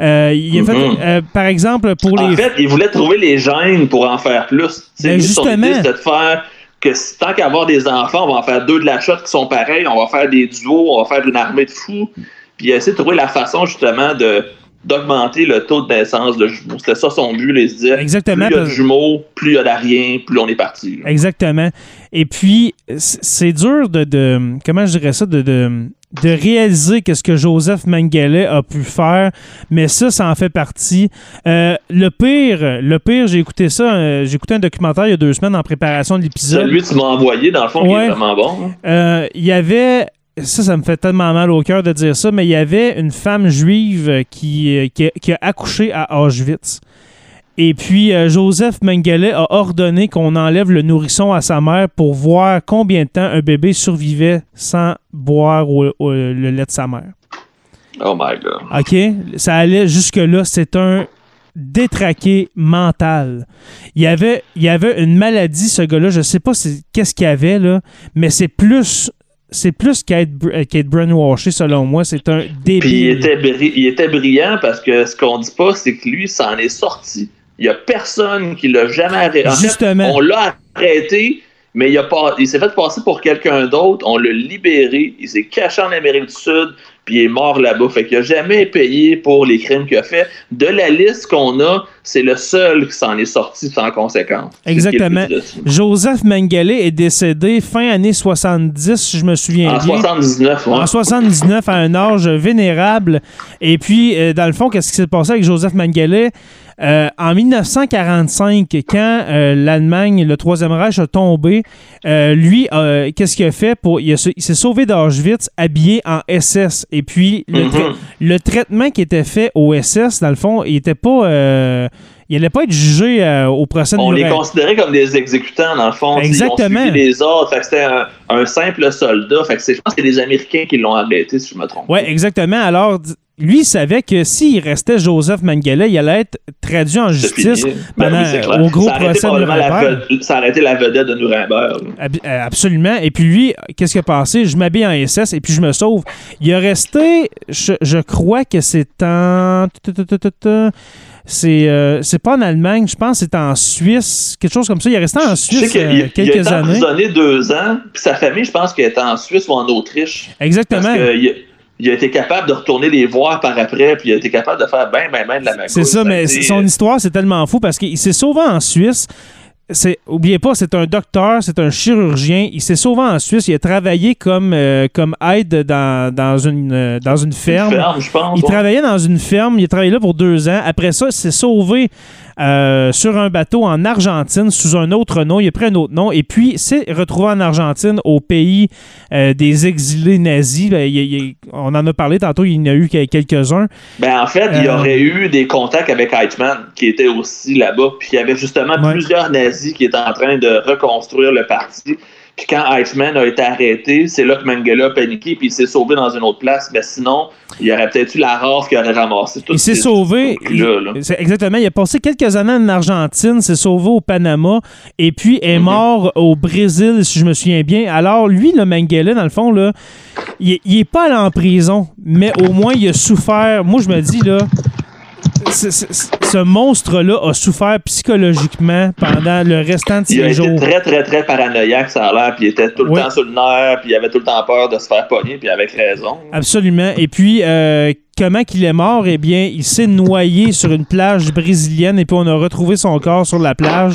Euh, il a Mhm. fait, euh, par exemple, pour En les fait, il voulait trouver les gènes pour en faire plus. Ben, justement. de faire que tant qu'à avoir des enfants, on va en faire deux de la shot qui sont pareils, on va faire des duos, on va faire une armée de fous. Puis il a essayé de trouver la façon justement de d'augmenter le taux de naissance de jumeaux. C'était ça son but. Il se disait, Exactement, plus il y a de jumeaux, plus il y a d'ariens, plus on est parti. là. Exactement. Et puis, c'est dur de, de- Comment je dirais ça? De, de, de réaliser que ce que Joseph Mengele a pu faire, mais ça, ça en fait partie. Euh, le pire, le pire, j'ai écouté ça, euh, j'ai écouté un documentaire il y a deux semaines en préparation de l'épisode. Celui que tu m'as envoyé, dans le fond, qui Ouais. est vraiment bon. hein. Euh, il y avait. Ça, ça me fait tellement mal au cœur de dire ça, mais il y avait une femme juive qui, euh, qui, a- qui a accouché à Auschwitz. Et puis, euh, Joseph Mengele a ordonné qu'on enlève le nourrisson à sa mère pour voir combien de temps un bébé survivait sans boire au- au- le lait de sa mère. Oh my god. OK? Ça allait jusque-là. C'est un détraqué mental. Il y avait, il y avait une maladie, ce gars-là. Je sais pas qu'est-ce qu'il y avait, là, mais c'est plus. C'est plus qu'être br- qu'être brainwashé, selon moi. C'est un débile. Puis il était, bri- il était brillant parce que ce qu'on dit pas, c'est que lui, s'en est sorti. Il y a personne qui l'a jamais arrêté. En fait, Justement. on l'a arrêté, mais il, a pas, il s'est fait passer pour quelqu'un d'autre. On l'a libéré. Il s'est caché en Amérique du Sud, puis il est mort là-bas. Fait qu'il a jamais payé pour les crimes qu'il a fait. De la liste qu'on a, c'est le seul qui s'en est sorti sans conséquence. Exactement. Joseph Mengele est décédé fin année 70, si je me souviens En bien. 79, ouais. En 79, à un âge vénérable. Et puis, euh, dans le fond, qu'est-ce qui s'est passé avec Joseph Mengele? Euh, en 1945, quand euh, l'Allemagne, le Troisième Reich a tombé, euh, lui, qu'est-ce qu'il a fait? Pour, il, s'est sauvé d'Auschwitz habillé en SS. Et puis, le, Mhm. le traitement qui était fait au SS, dans le fond, il était pas... il n'allait pas être jugé euh, au procès de On les considérait comme des exécutants, dans le fond. Exactement. Ils ont les ordres. Fait que c'était un, un simple soldat. Fait que c'est- je pense que c'est les Américains qui l'ont arrêté, si je me trompe. Oui, exactement. Alors, lui, il savait que s'il restait Joseph Mengele, il allait être traduit en justice. Ben pendant- oui, au gros Ça procès de la Nuremberg. ved- Ça a arrêté la vedette de Nuremberg. Euh, Absolument. Et puis lui, qu'est-ce qui a passé? Je m'habille en SS et puis je me sauve. Il est resté, je, je crois que c'est en... C'est euh, c'est pas en Allemagne, je pense c'est en Suisse, quelque chose comme ça. Il est resté en Suisse qu'il euh, il a quelques été années. deux ans, puis sa famille, je pense qu'elle était en Suisse ou en Autriche. Exactement. Parce il a été capable de retourner les voir par après, puis il a été capable de faire ben, ben, ben de la magouille. C'est ça, mais son histoire, c'est tellement fou parce qu'il s'est sauvé en Suisse. C'est, oubliez pas, c'est un docteur, c'est un chirurgien. Il s'est sauvé en Suisse. Il a travaillé comme, euh, comme aide dans, dans, une, euh, dans une ferme. ferme, je pense. Il ouais. travaillait dans une ferme. Il a travaillé là pour deux ans. Après ça, il s'est sauvé euh, sur un bateau en Argentine sous un autre nom. Il a pris un autre nom. Et puis, s'est retrouvé en Argentine, au pays euh, des exilés nazis. Ben, il- il- on en a parlé tantôt. Il y en a eu quelques-uns. Ben, en fait, il y Euh, aurait eu des contacts avec Eichmann, qui était aussi là-bas. Puis il y avait justement Ouais. plusieurs nazis qui étaient en train de reconstruire le parti. Puis quand Eichmann a été arrêté, c'est là que Mengele a paniqué, puis il s'est sauvé dans une autre place. Mais sinon, il y aurait peut-être eu la race qui aurait ramassé tout Il s'est sauvé. Là, là. il- c'est- exactement. Il a passé quelques années en Argentine, s'est sauvé au Panama et puis est Mhm. mort au Brésil, si je me souviens bien. Alors, lui, le Mengele, dans le fond, là, il, il est pas allé en prison, mais au moins, il a souffert. Moi, je me dis, là. Ce monstre-là a souffert psychologiquement pendant le restant de Il ses jours. très, très, très paranoïaque, ça a l'air, puis il était tout le Oui. temps sur le nerf, puis il avait tout le temps peur de se faire pogner, puis avec raison. Absolument. Et puis, euh, comment qu'il est mort? Eh bien, il s'est noyé sur une plage brésilienne et puis on a retrouvé son corps sur la plage.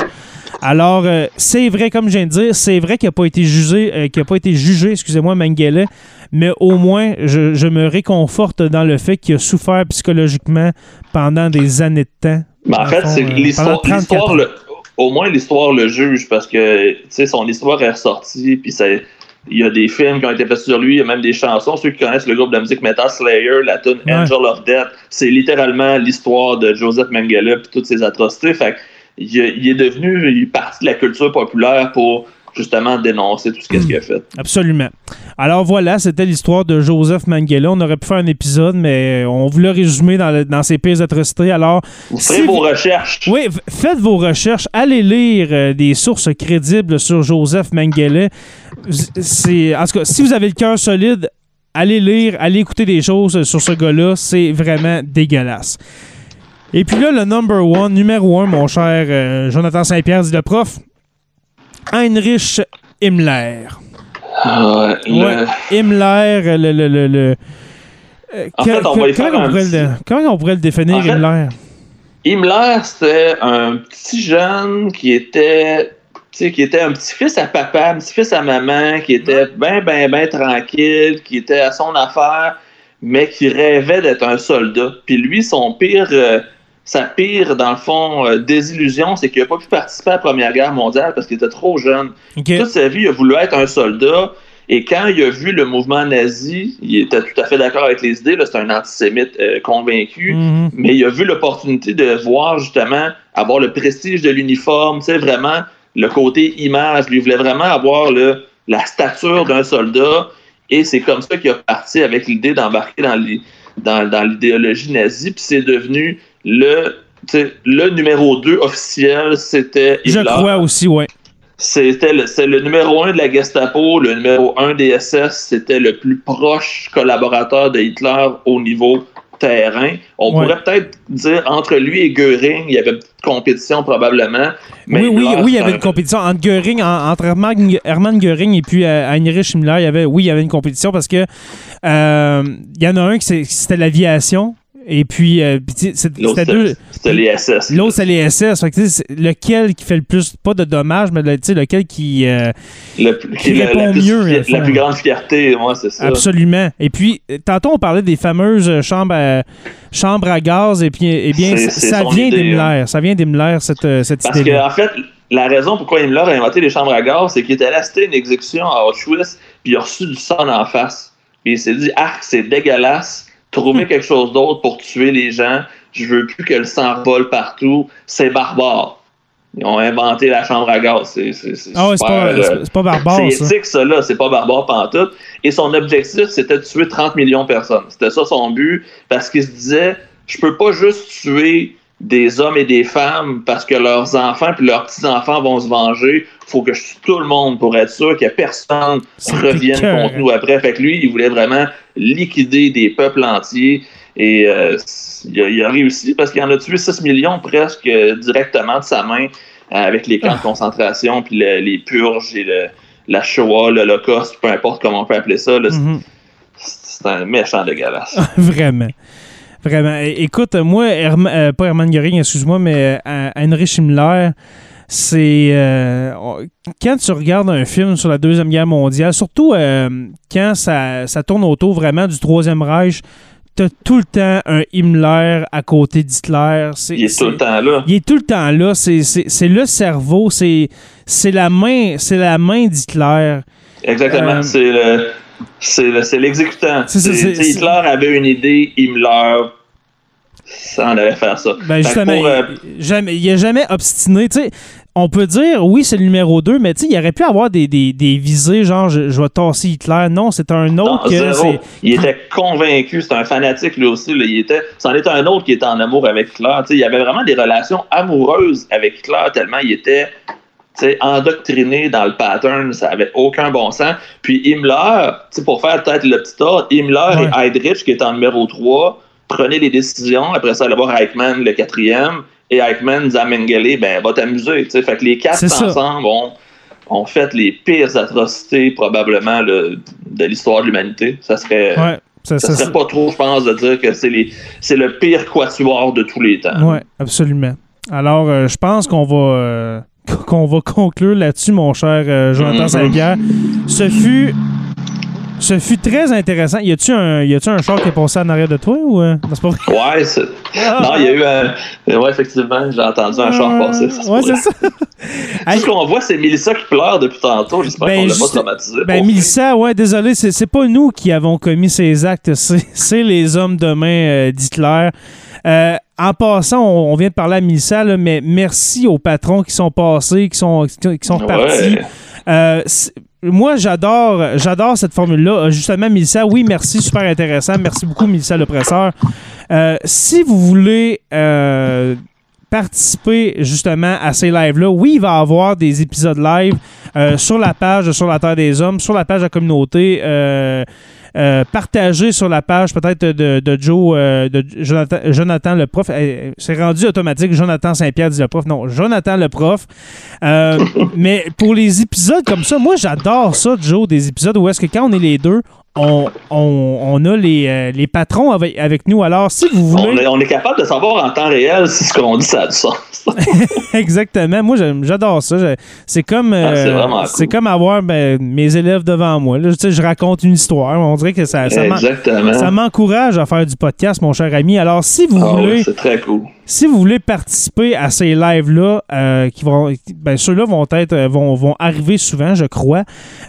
Alors, euh, c'est vrai, comme je viens de dire, c'est vrai qu'il n'a pas été jugé, euh, qu'il a pas été jugé, excusez-moi, Mengele, mais au moins, je, je me réconforte dans le fait qu'il a souffert psychologiquement pendant des années de temps. Mais en Dans fait, c'est euh, l'histoire, pendant 34 l'histoire, ans. le- au moins l'histoire le juge parce que tu sais, son histoire est ressortie, puis ça- il y a des films qui ont été faits sur lui, il y a même des chansons. Ceux qui connaissent le groupe de musique Metal Slayer, la tune Ouais. Angel of Death, c'est littéralement l'histoire de Joseph Mengele et toutes ses atrocités. Fait il, est- il est devenu il est partie de la culture populaire pour justement dénoncer tout ce qu'est-ce qu'il a fait. Absolument. Alors voilà, c'était l'histoire de Joseph Mengele. On aurait pu faire un épisode, mais on voulait résumer dans, le- dans ses pires atrocités. Alors, Vous Si ferez vos vous- recherches. Oui, faites vos recherches, allez lire euh, des sources crédibles sur Joseph Mengele. C'est, en tout cas, si vous avez le cœur solide, allez lire, allez écouter des choses sur ce gars-là. C'est vraiment dégueulasse. Et puis là, le number one, numéro un, mon cher euh, Jonathan Saint-Pierre, dit le prof, Heinrich Himmler. Ouais, le- Ouais, Himmler, le... le, le, euh, En fait, on va comment, on petit- le, comment on pourrait le définir, En fait, Himmler? Himmler, c'était un petit jeune qui était, tu sais, qui était un petit-fils à papa, un petit-fils à maman, qui était bien, bien, bien tranquille, qui était à son affaire, mais qui rêvait d'être un soldat. Puis lui, son pire, euh, sa pire, dans le fond, euh, désillusion, c'est qu'il n'a pas pu participer à la Première Guerre mondiale parce qu'il était trop jeune. Toute sa vie, il a voulu être un soldat. Et quand il a vu le mouvement nazi, il était tout à fait d'accord avec les idées. C'est un antisémite euh, convaincu. Mhm. Mais il a vu l'opportunité de voir justement avoir le prestige de l'uniforme, sais, vraiment le côté image. Lui il voulait vraiment avoir le, la stature d'un soldat. Et c'est comme ça qu'il a parti avec l'idée d'embarquer dans l'i- dans, dans l'idéologie nazie. Puis c'est devenu le, le numéro 2 officiel, c'était Je Hitler. crois aussi, ouais. C'était le, c'est le numéro un de la Gestapo, le numéro un des SS, c'était le plus proche collaborateur de Hitler au niveau terrain. On Ouais. pourrait peut-être dire entre lui et Göring, il y avait une petite compétition probablement. Mais oui, oui, Hitler, oui, il y avait un- une compétition entre Göring, en- entre Hermann, Göring et puis euh, Heinrich Himmler. Il y avait, oui, il y avait une compétition parce que euh, il y en a un qui c'était l'aviation. Et puis, euh, c'était deux. c'était les SS. L'autre, c'est les SS. Fait que, lequel qui fait le plus, pas de dommages, mais lequel qui. euh, Le plus- qui la, la répond plus, mieux, la à fond. plus grande fierté, moi, c'est ça. absolument. Et puis, euh, tantôt, on parlait des fameuses euh, chambres à, chambres à gaz. Et puis, eh bien, ça- vient d'Himmler. Ça vient d'Himmler, cette, euh, cette Parce idée que, en fait, la raison pourquoi Himmler a inventé les chambres à gaz, c'est qu'il était resté une exécution à Auschwitz, puis il a reçu du sang en face. Puis il s'est dit, ah, c'est dégueulasse, trouver quelque chose d'autre pour tuer les gens, je veux plus que le sang vole partout, c'est barbare. Ils ont inventé la chambre à gaz. C'est, c'est, c'est Ah ouais, c'est pas, euh, c'est- pas barbare, c'est ça. éthique, ça, là. C'est pas barbare pantoute. Et son objectif, c'était de tuer 30 millions de personnes. C'était ça son but, parce qu'il se disait, je peux pas juste tuer des hommes et des femmes parce que leurs enfants puis leurs petits-enfants vont se venger. faut que je tue tout le monde pour être sûr que personne revienne contre nous après. Fait que lui, il voulait vraiment liquider des peuples entiers. Et euh, il, a, il a réussi parce qu'il en a tué 6 millions presque euh, directement de sa main euh, avec les camps de concentration, puis le- les purges et le- la Shoah, l'Holocauste, peu importe comment on peut appeler ça. Mhm. C'est un méchant dégueulasse. [laughs] Vraiment. Vraiment. Écoute, moi, euh, pas Hermann Göring, excuse-moi, mais euh, Heinrich Himmler, c'est. euh, quand tu regardes un film sur la Deuxième Guerre mondiale, surtout euh, quand ça, ça tourne autour vraiment du Troisième Reich, t'as tout le temps un Himmler à côté d'Hitler. Il est tout le temps là. il est tout le temps là. C'est- le cerveau, c'est c'est la main, c'est la main d'Hitler. Exactement. C'est le. C'est le- l'exécutant. Sais, Hitler avait une idée, Himmler ça en allait faire ça. Ben justement, pour, euh, il, jamais, il a jamais obstiné. Tu sais, on peut dire, oui, c'est le numéro 2, mais il aurait pu avoir des, des, des visées, genre, je, je vais tasser Hitler. Non, c'est un non, autre que zéro. Il était convaincu, c'était un fanatique lui aussi. là. Il était, c'en était un autre qui était en amour avec Hitler. Il y avait vraiment des relations amoureuses avec Hitler tellement il était endoctriné dans le pattern, ça avait aucun bon sens. Puis Himmler, pour faire peut-être le petit ordre, Himmler Ouais. et Heydrich, qui est en numéro 3, prenaient les décisions. Après ça, aller voir Eichmann, le quatrième. Et Eichmann disait à Mengele, ben, va t'amuser. tu sais. Fait que les quatre ensemble ont, ont fait les pires atrocités, probablement, le- de l'histoire de l'humanité. Ça serait. Ouais, ça, Ça ça- serait pas trop, je pense, de dire que c'est les c'est le pire quatuor de tous les temps. ouais, absolument. Alors, euh, je pense qu'on va. euh, qu'on va conclure là-dessus, mon cher euh, Jonathan Mhm. Saint-Pierre. Ce fut. Ce fut très intéressant. Y a-tu un, y a-tu un char qui est passé en arrière de toi ou. euh? Non, c'est pas vrai? [laughs] Ouais, c'est- non, il y a eu un. Ouais, effectivement, j'ai entendu un char passer. ça se Ah. Ouais, pourrait. c'est ça. [laughs] Tout ce qu'on voit, c'est Mélissa qui pleure depuis tantôt. J'espère Ben, qu'on l'a pas juste- traumatisé. Ben, pour- Mélissa, ouais, désolé, c'est, c'est pas nous qui avons commis ces actes, c'est, c'est les hommes de main euh, d'Hitler. Euh, en passant, on, on vient de parler à Mélissa, là, mais merci aux patrons qui sont passés, qui sont, qui sont repartis. Ouais. Euh, moi, j'adore, j'adore cette formule-là. Euh, Justement, Mélissa, oui, merci, super intéressant. Merci beaucoup, Mélissa Lepresseur. Euh, si vous voulez euh, participer justement à ces lives-là, oui, il va y avoir des épisodes live sur la page Sur la Terre des Hommes, sur la page de la communauté. Euh, partagé sur la page peut-être de, de Joe, euh, de Jonathan, Jonathan le prof. Euh, C'est rendu automatique. Jonathan Saint-Pierre dit le prof. Non, Jonathan le prof. Euh, [laughs] mais pour les épisodes comme ça, moi j'adore ça, Joe, des épisodes où est-ce que quand on est les deux, on, on, on a les, euh, les patrons avec, avec nous. Alors, si vous On voulez. est, on est capable de savoir en temps réel si ce qu'on dit, ça a du sens. [laughs] Exactement. Moi, j'adore ça. C'est comme, Ah, c'est euh, cool. comme avoir ben, mes élèves devant moi. Là, je raconte une histoire. On dirait que ça, ça m'encourage à faire du podcast, mon cher ami. Alors, si vous Ah ouais, voulez, c'est très cool. Si vous voulez participer à ces lives-là, euh, qui vont, ben, ceux-là vont être, euh, vont, vont arriver souvent, je crois.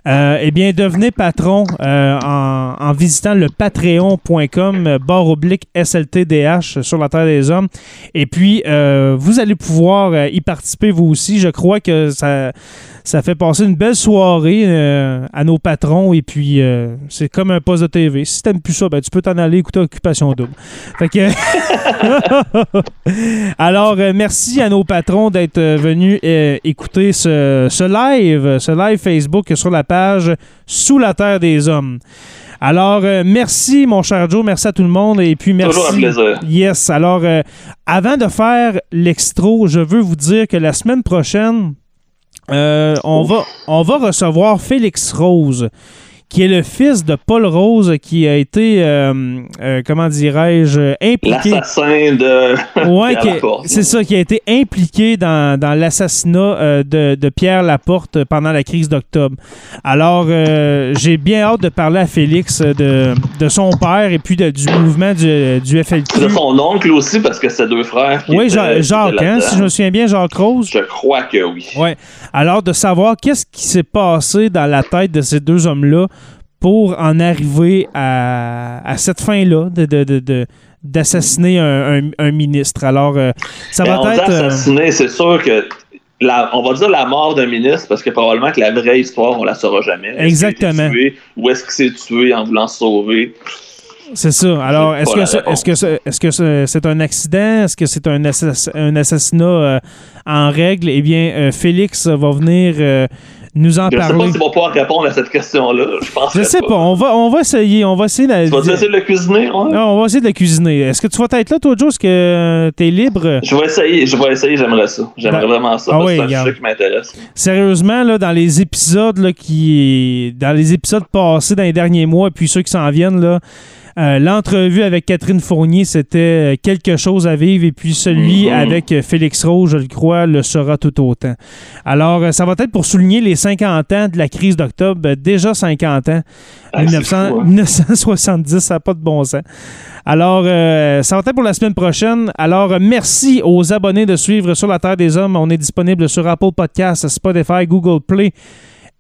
Euh, eh bien, devenez patron euh, en, en visitant le patreon.com barre oblique SLTDH sur la Terre des Hommes. Et puis, vous allez pouvoir y participer vous aussi. Je crois que ça, ça fait passer une belle soirée euh, à nos patrons. Et puis, euh, c'est comme un poste de TV. Si t'aimes plus ça, ben, tu peux t'en aller écouter Occupation Double. Fait que. [laughs] Alors, euh, merci à nos patrons d'être venus euh, écouter ce, ce live, ce live Facebook sur la page Sous la Terre des Hommes. Alors, euh, merci, mon cher Joe. Merci à tout le monde. Et puis, merci. Toujours un plaisir. Yes. Alors, euh, avant de faire l'extro, je veux vous dire que la semaine prochaine, euh, on, va, on va recevoir Félix Rose, qui est le fils de Paul Rose, qui a été, euh, euh, comment dirais-je, impliqué. L'assassin de. Ouais, c'est ça, qui a été impliqué dans, dans l'assassinat euh, de, de Pierre Laporte pendant la crise d'octobre. Alors, euh, j'ai bien hâte de parler à Félix de, de son père et puis de- du mouvement du, du FLQ. De son oncle aussi, parce que c'est deux frères. qui Oui, étaient- Jacques, étaient hein, si je me souviens bien, Jacques Rose. Je crois que oui. Ouais. Alors, de savoir qu'est-ce qui s'est passé dans la tête de ces deux hommes-là pour en arriver à, à cette fin-là de, de- de- de- d'assassiner un, un- un ministre. Alors, euh, ça va on dit être... euh, assassiné, c'est sûr que. la- on va dire la mort d'un ministre parce que probablement que la vraie histoire, on la saura jamais. Exactement. tué, ou est-ce qu'il s'est tué en voulant se sauver? C'est ça. Alors, est-ce que, est-ce que, est-ce que c'est un accident? Est-ce que c'est un, assass- un assassinat euh, en règle? Eh bien, Félix va venir nous en Je sais pas parler. s'il va pouvoir répondre à cette question-là. Je pense Je sais pas. On va, on va essayer. On va essayer de, Tu vas essayer de le cuisiner? ouais? Non, on va essayer de la cuisiner. Est-ce que tu vas être là, toi, Joe? Est-ce que tu es libre? Je vais essayer, je vais essayer, j'aimerais ça. J'aimerais Ben, vraiment ça, ah parce oui, que c'est un sujet qui m'intéresse. Sérieusement, là, dans les épisodes là, qui. Dans les épisodes passés dans les derniers mois, et puis ceux qui s'en viennent, là. Euh, L'entrevue avec Catherine Fournier, c'était euh, quelque chose à vivre. Et puis celui Mhm. avec euh, Félix Rose, je le crois, le sera tout autant. Alors, ça va être pour souligner les 50 ans de la crise d'octobre. Euh, Déjà 50 ans. Ah, c'est 1900 fou, hein. 1970, ça n'a pas de bon sens. Alors, euh, ça va être pour la semaine prochaine. Alors, merci aux abonnés de suivre Sur la Terre des Hommes. On est disponible sur Apple Podcasts, Spotify, Google Play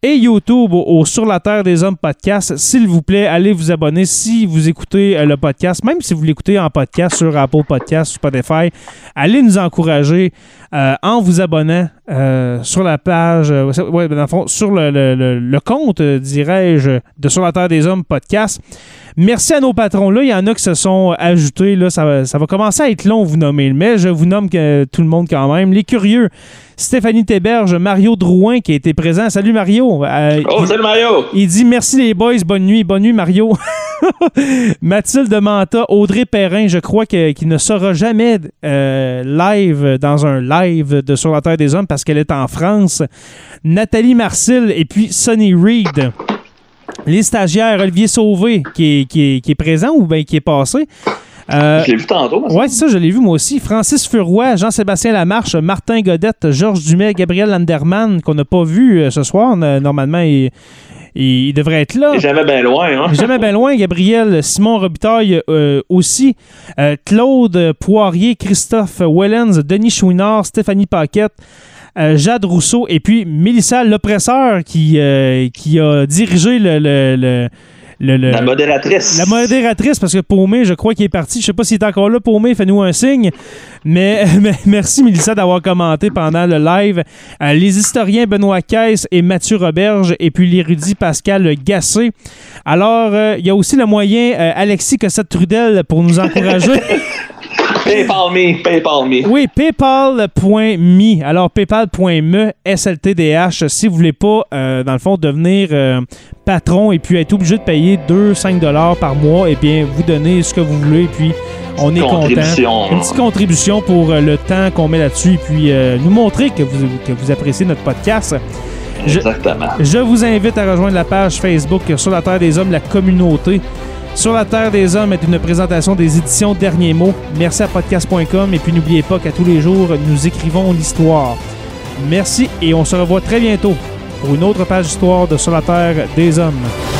et YouTube au, Sur la Terre des Hommes podcast. S'il vous plaît, allez vous abonner si vous écoutez euh, le podcast, même si vous l'écoutez en podcast sur Apple Podcasts, Spotify. Allez nous encourager euh, en vous abonnant euh, sur la page, euh, ouais, dans le fond, sur le, le- le- le compte, dirais-je, de Sur la Terre des Hommes podcast. Merci à nos patrons. Là, il y en a qui se sont ajoutés. Là, ça, va, ça va commencer à être long, vous nommer. Mais je vous nomme que, tout le monde quand même. Les curieux, Stéphanie Théberge, Mario Drouin qui a été présent. Salut Mario. Oh, salut Mario! il dit merci les boys, bonne nuit, bonne nuit Mario. [laughs] [laughs] Mathilde Manta, Audrey Perrin, je crois que- qu'il ne sera jamais euh, live dans un live de Sur la Terre des Hommes parce qu'elle est en France. Nathalie Marcil et puis Sonny Reed. Les stagiaires, Olivier Sauvé qui est, qui est- qui est présent ou bien qui est passé. Euh, je l'ai vu tantôt. Oui, c'est ça, je l'ai vu moi aussi. Francis Furoy, Jean-Sébastien Lamarche, Martin Godette, Georges Dumais, Gabriel Landerman, qu'on n'a pas vu euh, ce soir. Normalement, il, il, devrait être là. jamais bien loin. Hein? jamais bien loin. Gabriel, Simon Robitaille euh, aussi. Claude Poirier, Christophe Wellens, Denis Chouinard, Stéphanie Paquette. Jade Rousseau et puis Mélissa L'Oppresseur qui, qui a dirigé le la modératrice. La modératrice, parce que Paumé, je crois qu'il est parti. Je sais pas s'il est encore là, Paumé, fais-nous un signe. [laughs] Mais, merci, Mélissa, d'avoir commenté pendant le live. Euh, les historiens Benoît Caisse et Mathieu Roberge, et puis l'érudit Pascal Gassé. Alors, euh, il y a aussi le moyen euh, Alexis Cossette-Trudel pour nous encourager. [laughs] [laughs] PayPal me, PayPal me. Oui, paypal.me. Alors, paypal.me, SLTDH, si vous voulez pas, dans le fond, devenir patron et puis être obligé de payer 2-5 dollars par mois, et eh bien, vous donnez ce que vous voulez, et puis on est content. Une petite contribution pour euh, le temps qu'on met là-dessus, et puis euh, nous montrer que vous, que vous appréciez notre podcast. Exactement. Je, vous invite à rejoindre la page Facebook Sur la Terre des Hommes, la communauté. Sur la Terre des Hommes est une présentation des éditions Derniers Mots. Merci à podcast.com et puis n'oubliez pas qu'à tous les jours, nous écrivons l'histoire. Merci et on se revoit très bientôt pour une autre page d'histoire de Sur la Terre des Hommes.